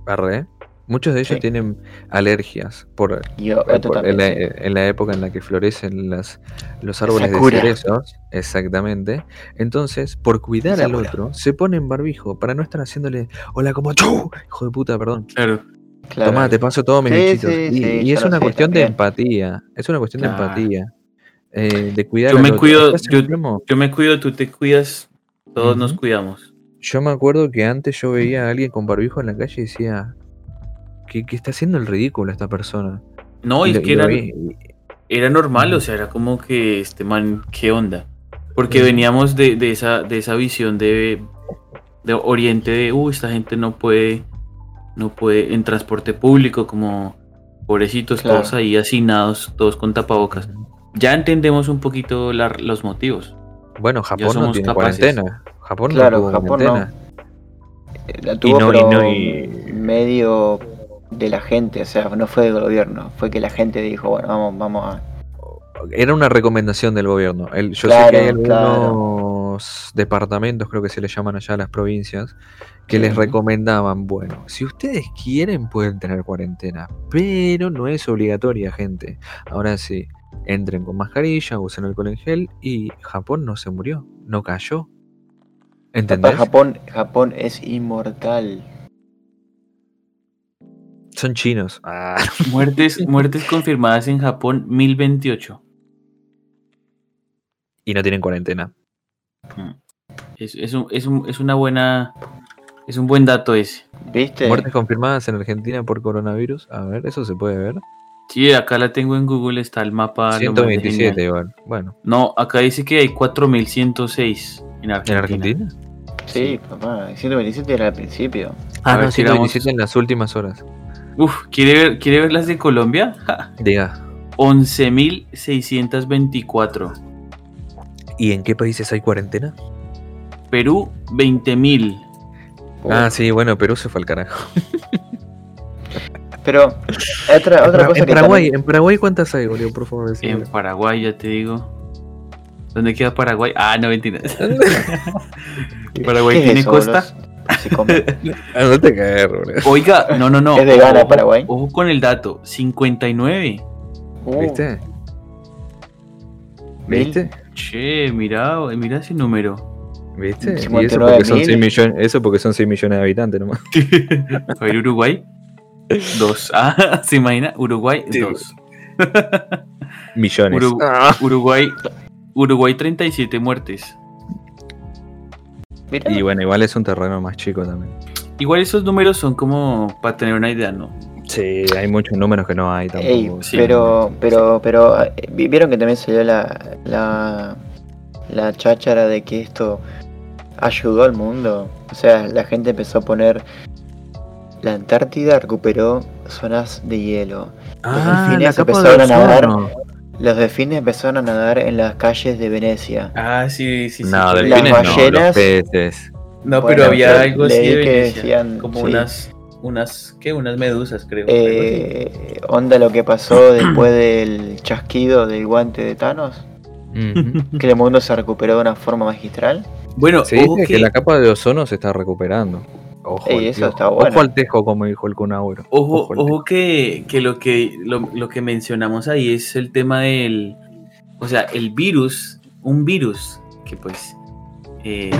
Arre. Muchos de ellos Sí. tienen alergias por, Y yo, por- también. en, la, sí. en la época en la que florecen las, los árboles Sakura. de cerezos. Exactamente. Entonces, por cuidar al otro, se ponen barbijo para no estar haciéndole hola como chu, hijo de puta, perdón. Claro. Claro. Tomá, te paso todos mis Sí, bichitos. sí, y sí, y ya es una cuestión de empatía. Es una cuestión Claro. de empatía. eh, de cuidar Yo me cuido- ¿Estás yo- me cuido, tú te cuidas, todos nos cuidamos. Yo me acuerdo que antes yo veía a alguien con barbijo en la calle y decía que, que está haciendo el ridículo esta persona. No, Y es lo- que era, era normal, o sea, era como que este man, ¿qué onda? Porque veníamos de, de esa, de esa visión de, de Oriente de, uh, esta gente no puede, no puede en transporte público, como pobrecitos, Claro. todos ahí hacinados, todos con tapabocas. Ya entendemos un poquito la- los motivos. Bueno, Japón no tiene capaces. cuarentena. Japón Claro, no tuvo Japón cuarentena. Eh, La tuvo, no- y no- y- medio de la gente, o sea, no fue del gobierno, fue que la gente dijo, bueno, vamos, vamos a... Era una recomendación del gobierno. El- yo sé que hay algunos departamentos, creo que se les llaman allá a las provincias, que les recomendaban, bueno, si ustedes quieren pueden tener cuarentena, pero no es obligatoria, gente. Ahora sí, entren con mascarilla, usen alcohol en gel y Japón no se murió, no cayó. Papá, ¿Entendés? Japón, Japón es inmortal. Son chinos. Ah. Muertes, muertes confirmadas en Japón, 1028. Y no tienen cuarentena. Es, es, un- es, un- es una buena, es un buen dato ese. ¿Viste? Muertes confirmadas en Argentina por coronavirus. A ver, eso se puede ver. Sí, acá la tengo en Google, está el mapa. lo más de 127 genial. igual. Bueno, No, acá dice que hay 4106 en Argentina. ¿en Argentina? Sí, papá, 127 era al principio. Ah, A ver, no, tiramos- 127 en las últimas horas. Uf, ¿quiere ver, ¿quiere ver las de Colombia? Ja, Diga. 11.624. ¿Y en qué países hay cuarentena? Perú, 20.000. Ah, sí, bueno, Perú se fue al carajo. Pero otra, otra cosa en que Paraguay, también- en Paraguay, ¿cuántas hay, boludo? Por favor, decime. En Paraguay, ya te digo. ¿Dónde queda Paraguay? Ah, no, mentira. Paraguay ¿Qué es tiene eso, costa. boludo? Se come. Ah, no te caes, boludo. Oiga, no, no, no. ¿Es de Ghana, Paraguay? Ojo con el dato. 59. Uh, ¿Viste? mil. ¿Viste? Che, mira, mira ese número. ¿Viste? Y eso 59 porque, son mil. 6 millones, eso porque son 6 millones de habitantes nomás. A ver, Uruguay. Dos. Ah, ¿se imagina? Uruguay, Sí, dos. Millones. Uru- Ah. Uruguay, Uruguay 37 muertes. Y bueno, igual es un terreno más chico también. Igual esos números son como para tener una idea, ¿no? Sí, hay muchos números que no hay tampoco. Ey, sí. pero, pero, pero, eh, vi- vieron que también salió la, la, la cháchara de que esto ayudó al mundo. O sea, la gente empezó a poner, la Antártida recuperó zonas de hielo. Ah, delfines la capa de empezaron a nadar. Los delfines empezaron a nadar en las calles de Venecia. Ah, sí, sí, sí. No, Las delfines no, los ballenas- peces. No, Bueno, pero había algo así de que Venecia, decían, como sí. unas, unas, ¿qué? Unas medusas, creo. Eh, onda lo que pasó después del chasquido del guante de Thanos. Que el mundo se recuperó de una forma magistral. Bueno, ojo dice que, que la capa de ozono se está recuperando. Ojo, Ey, al eso tío. está bueno. Ojo al tejo, como dijo el Kun Agüero. ojo, ojo que, que lo que lo, lo que mencionamos ahí es el tema del, o sea, el virus, un virus que pues eh,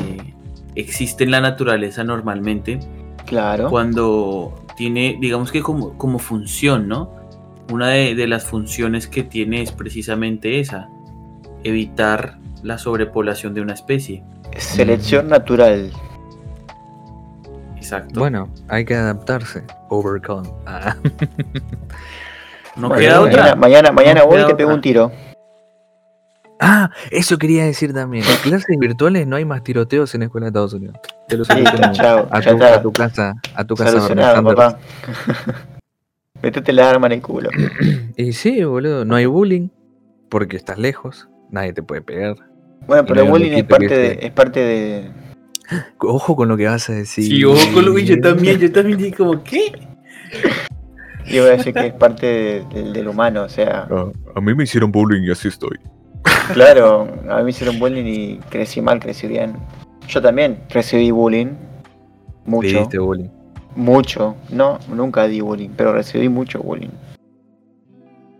existe en la naturaleza normalmente Claro. cuando tiene, digamos que como, como función, ¿no? Una de, de las funciones que tiene es precisamente esa, evitar la sobrepoblación de una especie. Selección natural. Exacto. Bueno, hay que adaptarse. Overcome. Ah. no Bueno, queda mañana, otra. Mañana, mañana No voy y te pego otra. un tiro. Ah, eso quería decir también. En clases virtuales no hay más tiroteos en la escuela de Estados Unidos. Te lo soluciono. chao, A tu, a tu casa, a tu casa. Papá. Metete la arma en el culo. Y sí, boludo, no hay bullying porque estás lejos, nadie te puede pegar. Bueno, pero el bullying es parte, de, es parte de. Ojo con lo que vas a decir. Sí, ojo con lo que yo también, yo también dije como, ¿qué? Yo voy a decir que es parte de- del- del humano, o sea. Ah, a mí me hicieron bullying y así estoy. Claro, a mí me hicieron bullying y crecí mal, crecí bien. Yo también recibí bullying. Mucho. bullying. Mucho. No, nunca di bullying, pero recibí mucho bullying.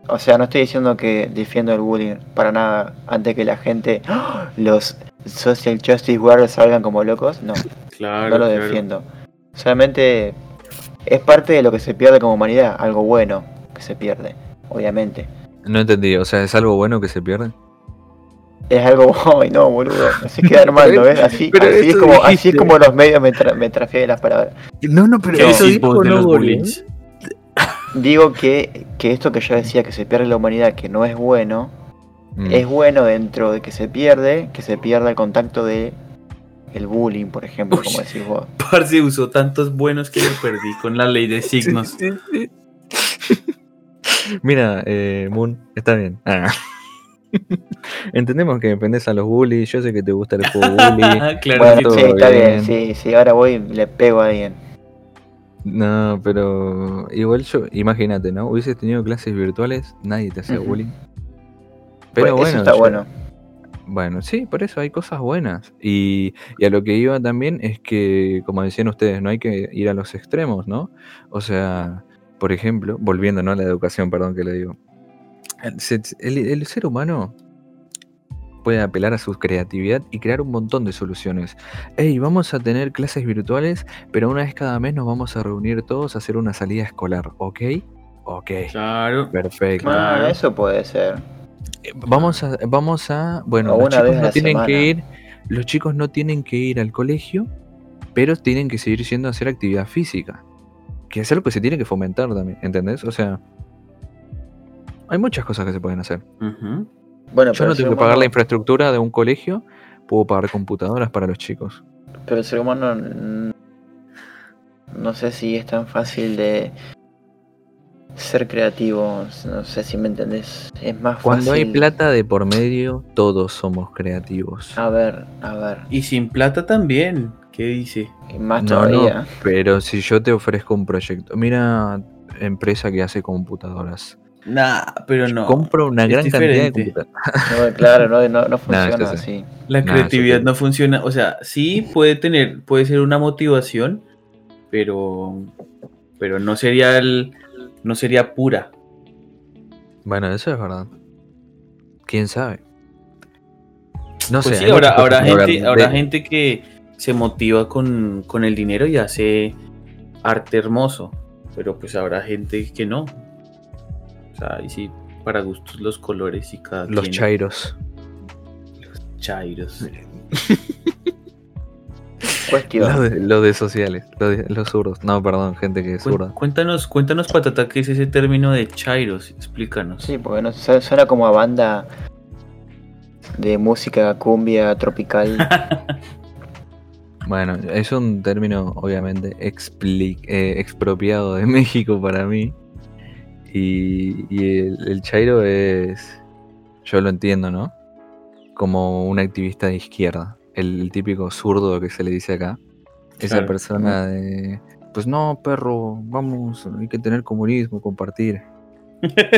O sea, no estoy diciendo que defiendo el bullying para nada antes que la gente, los social justice warriors salgan como locos. No, Claro, no lo claro. defiendo. Solamente es parte de lo que se pierde como humanidad, algo bueno que se pierde, obviamente. No entendí, o sea, ¿es algo bueno que se pierde? Es algo, ay no, boludo, quedar mal, ¿no ves? Así, Pero así, es como, así es como los medios me, tra me trafié las palabras. No, no, pero ¿Qué eso dijo de no bullies? Digo que, que esto que yo decía, que se pierde la humanidad, que no es bueno, Mm. es bueno dentro de que se pierde, que se pierda el contacto de el bullying, por ejemplo, Uy. como decís vos. Parce usó tantos buenos que le perdí con la ley de signos. Mira, eh, Moon, está bien. Ah. Entendemos que dependes a los bullies. Yo sé que te gusta el juego bully. Claro bueno, sí, está bien, bien. sí, sí, ahora voy y le pego a alguien. No, pero igual yo, imagínate, ¿no? Hubieses tenido clases virtuales, nadie te hacía bullying. Pero Pues, bueno, eso está yo- bueno. Bueno, sí, por eso hay cosas buenas. Y, y a lo que iba también es que, como decían ustedes, no hay que ir a los extremos, ¿no? O sea, por ejemplo, volviendo ¿no? a la educación, perdón que le digo. El, se- el- el ser humano puede apelar a su creatividad y crear un montón de soluciones. Hey, vamos a tener clases virtuales, pero una vez cada mes nos vamos a reunir todos a hacer una salida escolar, ¿ok? Ok, Claro. perfecto. Ah, Claro. eso puede ser. Eh, Vamos a, vamos a, bueno, los una vez chicos no tienen semana. que ir, los chicos no tienen que ir al colegio, pero tienen que seguir yendo a hacer actividad física, que es algo que se tiene que fomentar también, ¿entendés? O sea, hay muchas cosas que se pueden hacer. Bueno, Yo pero no tengo que pagar la infraestructura de un colegio, puedo pagar computadoras para los chicos. Pero el ser humano no sé si es tan fácil de ser creativo, no sé si me entendés. Es más Cuando hay fácil. plata de por medio, todos somos creativos. A ver, a ver, Y sin plata también. ¿Qué dice? y más No, no, todavía. pero si yo te ofrezco un proyecto, mira, empresa que hace computadoras. Nah, pero no. Compro una es gran cantidad de computadoras. No, claro, no, no, no funciona así. La Nah, creatividad no funciona. O sea, sí puede tener, puede ser una motivación, pero, pero no sería el, no sería pura. Bueno, eso es verdad. ¿Quién sabe? No Pues sé. sí, ahora, ahora gente, ahora De- gente que se motiva con, con el dinero y hace arte hermoso, pero pues habrá gente que no. O sea, y sí, para gustos los colores y cada Los quien- chairos. chairos. Cuestión. Lo de, lo de sociales. Lo de, los zurdos. No, perdón, gente que es zurda. Cuéntanos, cuéntanos, Patata, ¿qué es ese término de chairos? Explícanos. Sí, porque no, su- suena como a banda de música cumbia tropical. Bueno, es un término obviamente expli- eh, expropiado de México para mí. Y, y el, el chairo es, yo lo entiendo, ¿no? Como un activista de izquierda. El, el típico zurdo que se le dice acá. Esa Claro. persona de, pues no, perro, vamos, hay que tener comunismo, compartir.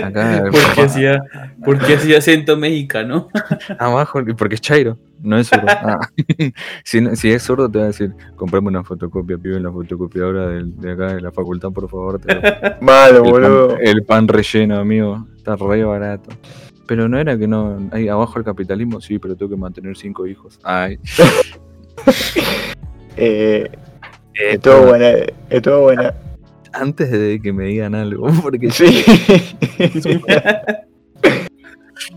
Acá, ¿Por qué papá, hacía, por qué hacía acento mexicano? abajo, y porque es chairo, no es zurdo. Ah. si, es zurdo, te va a decir, comprame una fotocopia, pibe, en la fotocopiadora del- de, acá de la facultad, por favor. te lo- Malo, el, boludo. pan, el pan relleno, amigo, está re barato. Pero no era que no, ahí abajo el capitalismo, sí, pero tengo que mantener cinco hijos. Ay, Eh, eh, estuvo buena, estuvo buena. Antes de que me digan algo, porque Sí.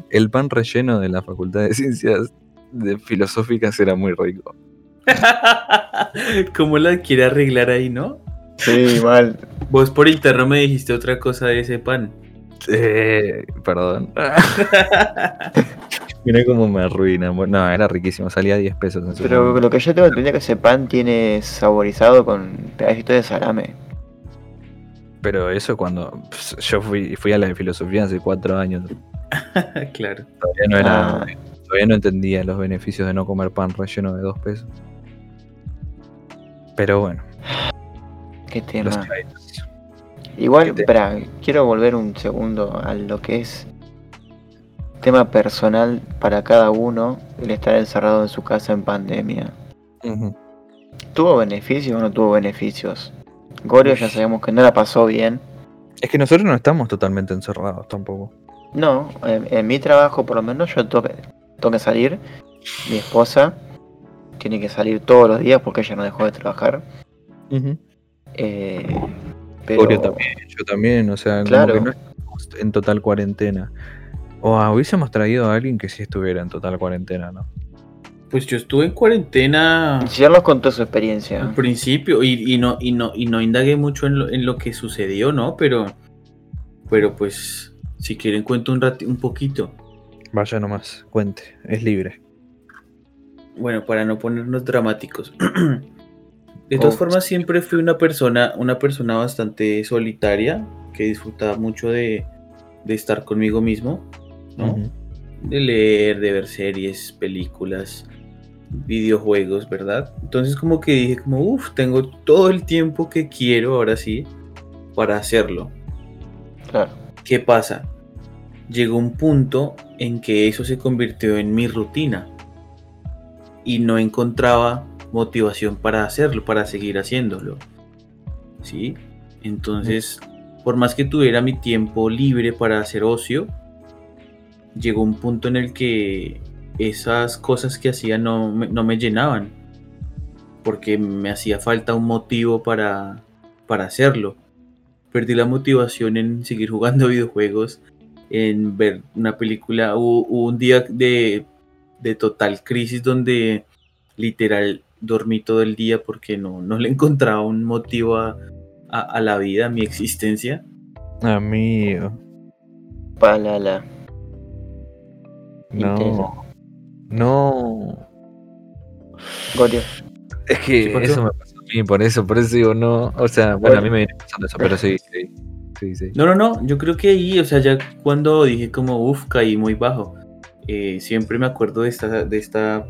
el pan relleno de la facultad de ciencias de filosóficas era muy rico. ¿Cómo la quiere arreglar ahí, no? Sí, mal. Vos por interno me dijiste otra cosa de ese pan. Eh, perdón. Mirá cómo me arruina. Bueno, No, era riquísimo, salía 10 pesos en su Pero momento. lo que yo tengo entendido es que ese pan tiene saborizado con pedacitos de salame. Pero eso cuando pss, yo fui, fui a la de filosofía hace 4 años. claro. Todavía no era. Ah. Todavía no entendía los beneficios de no comer pan relleno de 2 pesos. Pero bueno, Qué tema. Igual, ¿Qué quiero volver un segundo a lo que es tema personal para cada uno el estar encerrado en su casa en pandemia. ¿Tuvo beneficios o no tuvo beneficios? Gorio ya sabemos que no la pasó bien. Es que nosotros no estamos totalmente encerrados tampoco. No, en, en mi trabajo por lo menos yo tengo que, tengo que salir. Mi esposa tiene que salir todos los días porque ella no dejó de trabajar. Eh, pero Gorio también, yo también, o sea, Claro. como que no estamos en total cuarentena. O ah, hubiésemos traído a alguien que sí estuviera en total cuarentena, ¿no? Pues yo estuve en cuarentena ya nos contó su experiencia. al principio y, y no, y, no, y no indagué mucho en lo, en lo que sucedió, ¿no? Pero, pero pues, si quieren cuento un, rati- un poquito. Vaya nomás, cuente, es libre. Bueno, para no ponernos dramáticos. De todas Oh. formas, siempre fui una persona, una persona bastante solitaria, que disfrutaba mucho de, de estar conmigo mismo, ¿no? De leer, de ver series, películas, videojuegos, ¿verdad? Entonces como que dije como, uff, tengo todo el tiempo que quiero ahora sí para hacerlo. Claro. ¿Qué pasa? Llegó un punto en que eso se convirtió en mi rutina y no encontraba motivación para hacerlo, para seguir haciéndolo. ¿Sí? Entonces, por más que tuviera mi tiempo libre para hacer ocio, llegó un punto en el que esas cosas que hacía no me, no me llenaban, porque me hacía falta un motivo para, para hacerlo perdí la motivación en seguir jugando videojuegos, en ver una película. Hubo, hubo un día de, de total crisis donde literal dormí todo el día porque no, no le encontraba un motivo a, a- a la vida, a mi existencia. Amigo, Palala. no. No. Gorio. Es ¿Qué que eso me pasó a mí, por eso, por eso digo no. O sea, bueno, a mí me viene pasando eso, pero sí, sí. Sí, sí. No, no, no, yo creo que ahí, o sea, ya cuando dije como, uff, caí muy bajo. eh, siempre me acuerdo de esta, de esta,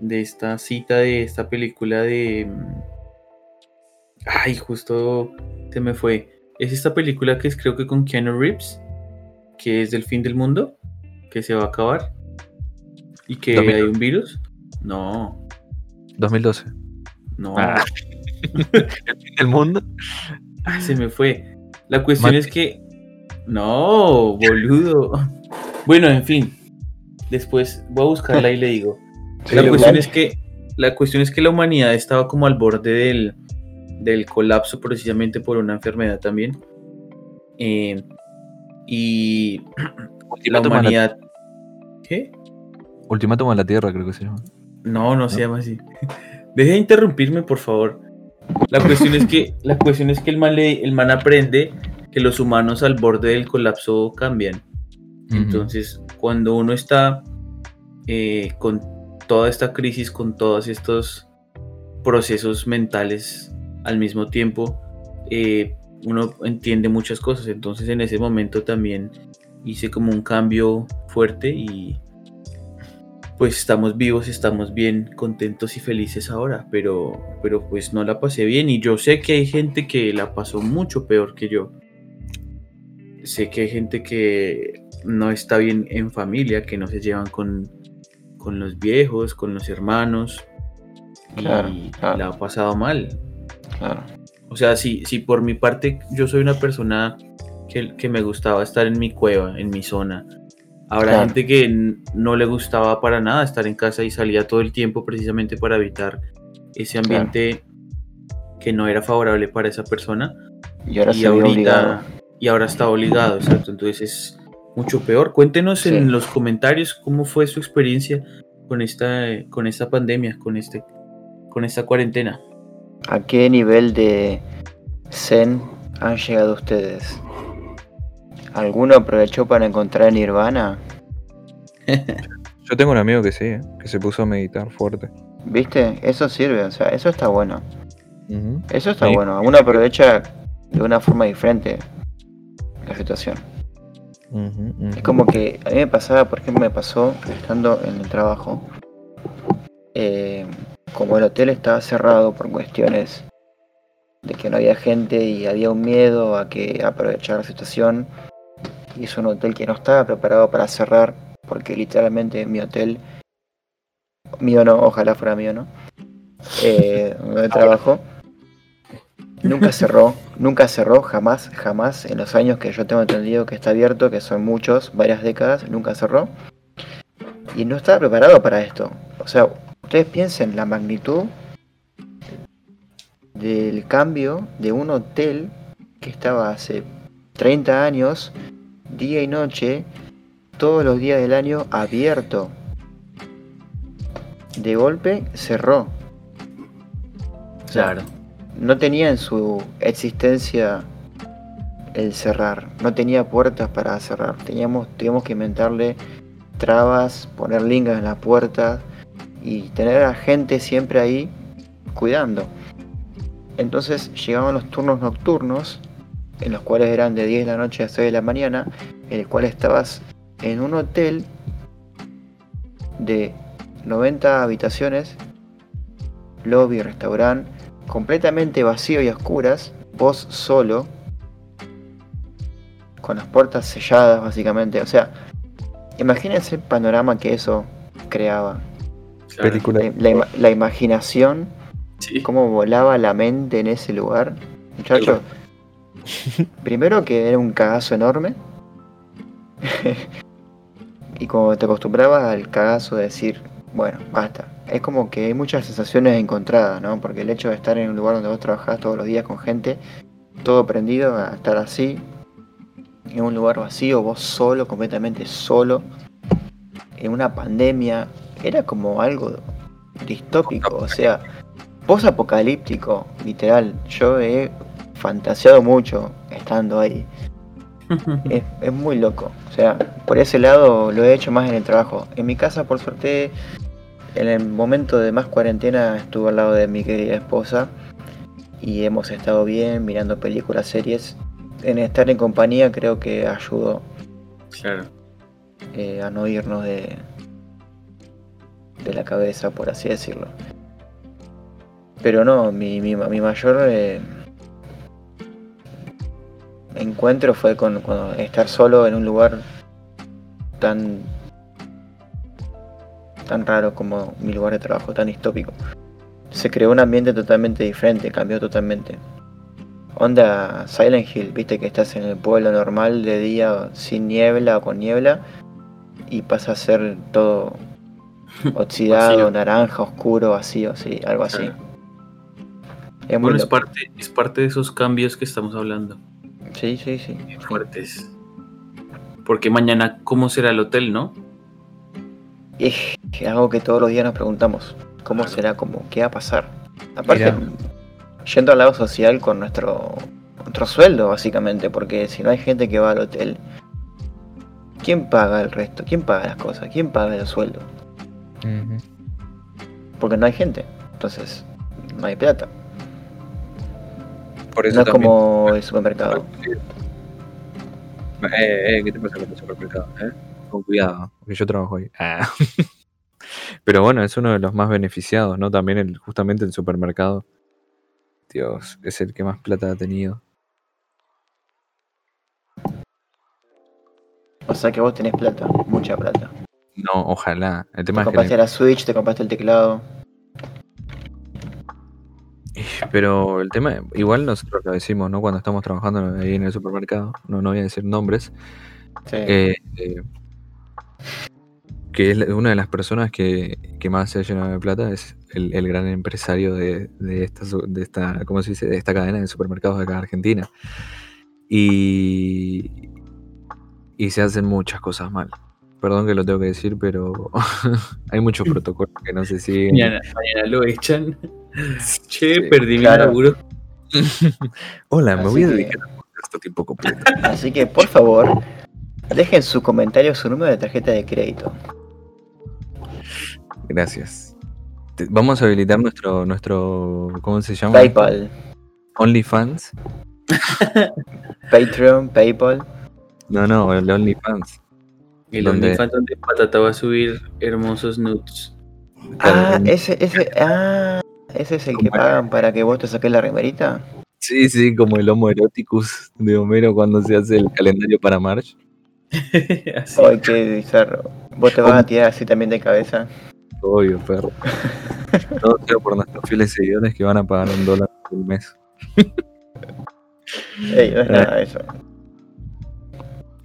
de esta cita de esta película de... mm, Ay, justo se me fue. Es esta película que es creo que con Keanu Reeves, que es del fin del mundo, que se va a acabar. Y que 2000. hay un virus. No, 2012. no. Ah. El fin del mundo. Ah, se me fue. La cuestión Mate. es que. No, boludo. Bueno, en fin. Después voy a buscarla y le digo. Sí, la cuestión es que. La cuestión es que la humanidad estaba como al borde del, del colapso precisamente por una enfermedad también. Eh, y la, humanidad. ¿Qué? Ultimátum a la Tierra, creo que se llama. No, no se llama así. Deje de interrumpirme, por favor. La cuestión es que, la cuestión es que el man, le- el man aprende que los humanos al borde del colapso cambian. Entonces, cuando uno está eh, con toda esta crisis, con todos estos procesos mentales al mismo tiempo, eh, uno entiende muchas cosas. Entonces, en ese momento también hice como un cambio fuerte y pues estamos vivos, estamos bien, contentos y felices ahora, pero, pero pues no la pasé bien y yo sé que hay gente que la pasó mucho peor que yo. Sé que hay gente que no está bien en familia, que no se llevan con, con los viejos, con los hermanos y Claro, claro. la ha pasado mal. Claro. O sea, si, si por mi parte yo soy una persona que, que me gustaba estar en mi cueva, en mi zona, habrá Claro. gente que no le gustaba para nada estar en casa y salía todo el tiempo precisamente para evitar ese Claro. ambiente que no era favorable para esa persona Y ahora y ve obligado. ahorita y ahora está obligado, exacto. Entonces es mucho peor. Cuéntenos Sí. en los comentarios cómo fue su experiencia con esta, con esta pandemia, con este, con esta cuarentena. ¿A qué nivel de zen han llegado ustedes? ¿Alguno aprovechó para encontrar Nirvana? Yo tengo un amigo que sí, ¿eh? que se puso a meditar fuerte. ¿Viste? Eso sirve, o sea, eso está bueno. Eso está Sí. bueno. Uno aprovecha de una forma diferente la situación. Es como que a mí me pasaba, por ejemplo, me pasó estando en el trabajo. eh, como el hotel estaba cerrado por cuestiones de que no había gente y había un miedo a que aprovechar la situación. Y es un hotel que no estaba preparado para cerrar, porque literalmente mi hotel, mío no, ojalá fuera mío, ¿no? Eh, donde trabajo, nunca cerró, nunca cerró, jamás, jamás, en los años que yo tengo entendido que está abierto, que son muchos, varias décadas, nunca cerró. Y no estaba preparado para esto. O sea, ustedes piensen la magnitud del cambio de un hotel que estaba hace 30 años, día y noche, todos los días del año abierto. De golpe cerró. O sea, Claro. no tenía en su existencia el cerrar, no tenía puertas para cerrar. Teníamos, tuvimos que inventarle trabas, poner lingas en las puertas y tener a gente siempre ahí cuidando. Entonces llegaban los turnos nocturnos, en los cuales eran de 10 de la noche a 6 de la mañana, en el cual estabas en un hotel de 90 habitaciones, lobby, restaurante, completamente vacío y a oscuras, vos solo, con las puertas selladas básicamente. O sea, imagínense el panorama que eso creaba. Película. La, la ima- la imaginación, Sí. cómo volaba la mente en ese lugar. Muchachos, primero que era un cagazo enorme. y como te acostumbrabas al cagazo de decir, bueno, basta. Es como que hay muchas sensaciones encontradas, ¿no? Porque el hecho de estar en un lugar donde vos trabajás todos los días con gente, todo prendido, a estar así, en un lugar vacío, vos solo, completamente solo, en una pandemia, era como algo distópico, o sea, post-apocalíptico, literal. Yo he fantaseado mucho estando ahí. Es, es muy loco. O sea, por ese lado lo he hecho más en el trabajo. En mi casa, por suerte, en el momento de más cuarentena estuve al lado de mi querida esposa y hemos estado bien mirando películas, series. En estar en compañía creo que ayudó Claro. eh, a no irnos de, de la cabeza, por así decirlo. Pero no, mi, mi, mi mayor eh, encuentro fue con, con estar solo en un lugar tan tan raro como mi lugar de trabajo, tan distópico. Se creó un ambiente totalmente diferente, cambió totalmente. Onda Silent Hill, viste que estás en el pueblo normal de día sin niebla o con niebla y pasa a ser todo oxidado, naranja, oscuro, vacío, sí, algo así. Es Bueno, es parte, es parte de esos cambios que estamos hablando. Sí, sí, sí. Fuertes. Porque mañana, ¿cómo será el hotel, no? Es algo que todos los días nos preguntamos. ¿Cómo Claro. será? ¿Cómo? ¿Qué va a pasar? Aparte, yendo al lado social con nuestro, nuestro sueldo, básicamente, porque si no hay gente que va al hotel, ¿quién paga el resto? ¿Quién paga las cosas? ¿Quién paga el sueldo? Porque no hay gente. Entonces, no hay plata. Por eso No es también- como el supermercado. Eh, eh, ¿qué te pasa con el supermercado? eh? Con cuidado, porque yo trabajo ahí. Ah. Pero bueno, es uno de los más beneficiados, ¿no? También el, justamente el supermercado. Dios, es el que más plata ha tenido. O sea que vos tenés plata, mucha plata. No, ojalá. El Te tema es que... compraste la Switch, te compraste el teclado. Pero el tema, igual nosotros lo decimos, ¿no? Cuando estamos trabajando ahí en el supermercado, no, no voy a decir nombres, Sí. eh, eh, que es una de las personas que, que más se ha llenado de plata es el, el gran empresario de, de esta, de esta, ¿cómo se dice? De esta cadena de supermercados de acá de Argentina. Y, y se hacen muchas cosas mal. Perdón que lo tengo que decir, pero hay muchos protocolos que no se siguen. Mañana, mañana lo echan. Che, Sí, perdí claro. mi laburo. Hola, me voy a que- dedicar a esto tiempo completo. Así que por favor, dejen su comentario, su número de tarjeta de crédito. Gracias. Vamos a habilitar nuestro, nuestro, ¿cómo se llama? PayPal, OnlyFans. Patreon, PayPal. No, no, el OnlyFans. El. OnlyFans donde Patata va a subir hermosos nudes. Ah, ese, ese, ah, ese es el que pagan para que vos te saques la remerita. Sí, sí, como el Homo eroticus de Homero cuando se hace el calendario para March. Así. Ay, qué bizarro. Vos te vas a tirar así también de cabeza. Obvio, perro. Todo sea por nuestros fieles seguidores que van a pagar un dólar por mes. Ey, no es nada eso.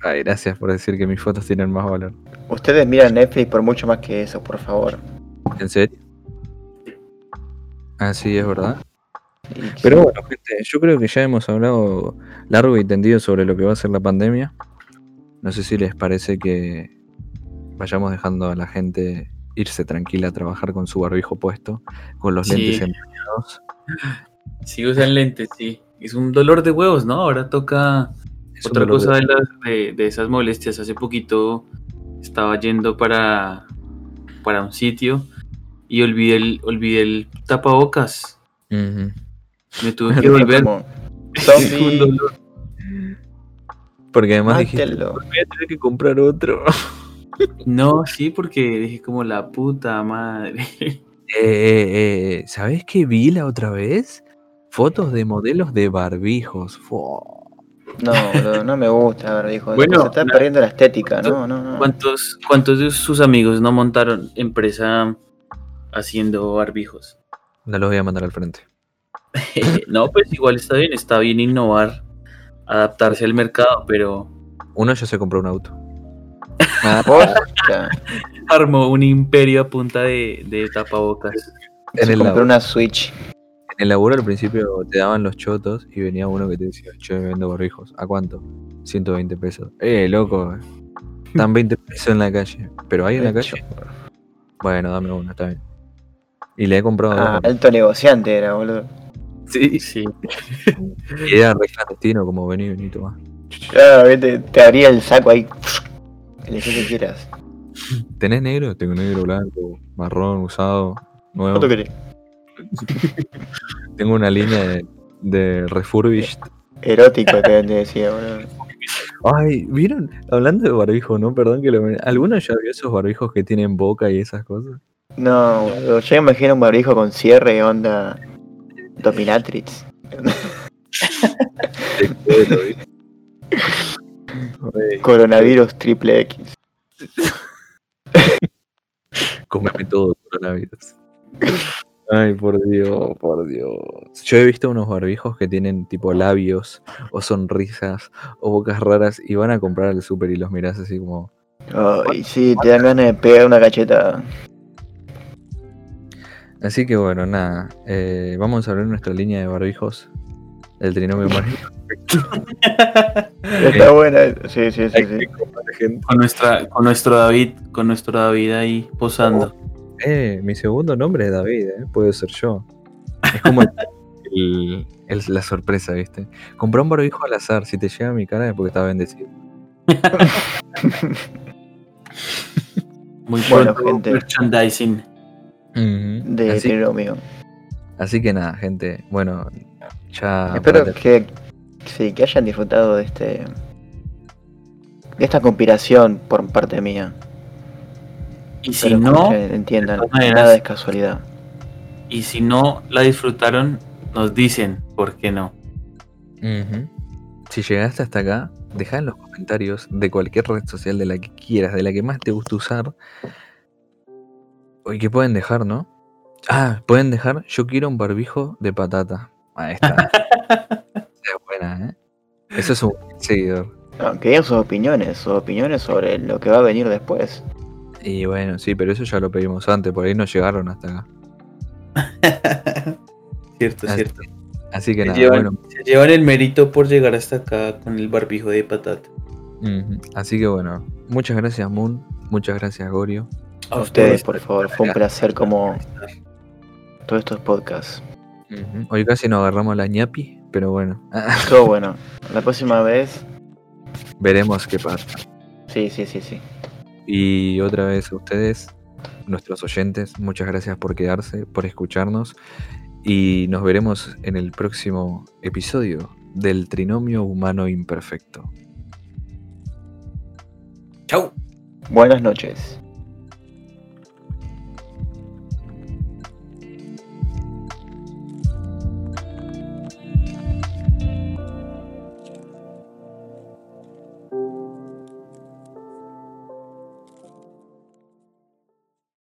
Ay, gracias por decir que mis fotos tienen más valor. Ustedes miran Netflix por mucho más que eso, por favor. ¿En serio? Ah, sí, es verdad. Pero bueno, gente, yo creo que ya hemos hablado largo y tendido sobre lo que va a ser la pandemia. No sé si les parece que vayamos dejando a la gente irse tranquila a trabajar con su barbijo puesto, con los Sí. lentes empañados. Sí usan lentes, sí. Es un dolor de huevos, ¿no? Ahora toca Es otra dolor de- cosa de, las- de, de esas molestias. Hace poquito estaba yendo para, para un sitio y olvidé el, olvidé el tapabocas. Me tuve que volver. Porque además mátelo. voy a tener que comprar otro. No, sí, porque dije como la puta madre. Eh, eh, eh, ¿Sabés qué vi la otra vez? Fotos de modelos de barbijos. Fua. No, boludo, no me gusta, barbijo. Bueno, se está perdiendo la estética, no, no, no. ¿Cuántos, ¿Cuántos de sus amigos no montaron empresa haciendo barbijos? No los voy a mandar al frente. no, pues igual está bien, está bien innovar, adaptarse al mercado, pero Uno ya se compró un auto. Posta. armó un imperio a punta de, de tapabocas. En Se el, compró una Switch. en el laburo al principio te daban los chotos y venía uno que te decía, yo vendo barbijos. ¿A cuánto? 120 pesos. Eh, loco. Están 20 pesos en la calle. ¿Pero hay en la calle? Bueno, dame uno, está bien. Y le he comprado Ah, alto negociante era, boludo. Sí. Sí. Y era re clandestino, como vení, vení, toma. Claro, viste, te abría el saco ahí. Elegí que quieras. ¿Tenés negro? Tengo negro, blanco, marrón, usado, nuevo. ¿Cuánto querés? Tengo una línea de, de refurbished. Erótico te, te decía, boludo. Ay, ¿vieron? Hablando de barbijo, ¿no? Perdón que lo... ¿Alguno ya vio esos barbijos que tienen boca y esas cosas? No. Yo me imagino un barbijo con cierre, onda. Dominatrix. Coronavirus triple X. Cómeme todo, coronavirus. Ay, por Dios, por Dios. Yo he visto unos barbijos que tienen tipo labios, o sonrisas, o bocas raras, y van a comprar al súper y los mirás así como... Ay, sí, te dan ganas de pegar una cachetada. Así que bueno, nada. eh, vamos a abrir nuestra línea de barbijos. El trinomio mágico. Está buena, sí, sí, sí, sí. Con nuestra, con nuestro David, con nuestro David ahí posando. Eh, mi segundo nombre es David, eh, puede ser yo. Es como el- el- el- la sorpresa, ¿viste? Compré un barbijo al azar. Si te llega a mi cara es porque está bendecido. Muy Bueno, gente. merchandising. De así, trinomio. así que nada, gente. Bueno, ya. Espero que, sí, que hayan disfrutado de este. de esta conspiración por parte mía. Y si Pero no, entiendan, maneras- nada es casualidad. y si no la disfrutaron, nos dicen por qué no. Si llegaste hasta acá, deja en los comentarios de cualquier red social de la que quieras, de la que más te guste usar. Oye, ¿qué pueden dejar, no? Ah, pueden dejar, yo quiero un barbijo de patata. Ahí está. es buena, ¿eh? Eso es un buen seguidor. No, querían sus opiniones, sus opiniones sobre lo que va a venir después. Y bueno, sí, pero eso ya lo pedimos antes, por ahí no llegaron hasta acá. Cierto, Así, cierto. así que Se nada, llevan, bueno. se llevan el mérito por llegar hasta acá con el barbijo de patata. Así que bueno, muchas gracias Moon, muchas gracias Gorio. A ustedes, por favor, fue un placer como todos estos podcasts. Hoy casi nos agarramos la ñapi, pero bueno, Todo bueno. La próxima vez, veremos qué pasa. sí, sí, sí, sí. Y otra vez a ustedes, nuestros oyentes, muchas gracias por quedarse, por escucharnos y nos veremos en el próximo episodio del Trinomio Humano Imperfecto. Chau. Buenas noches.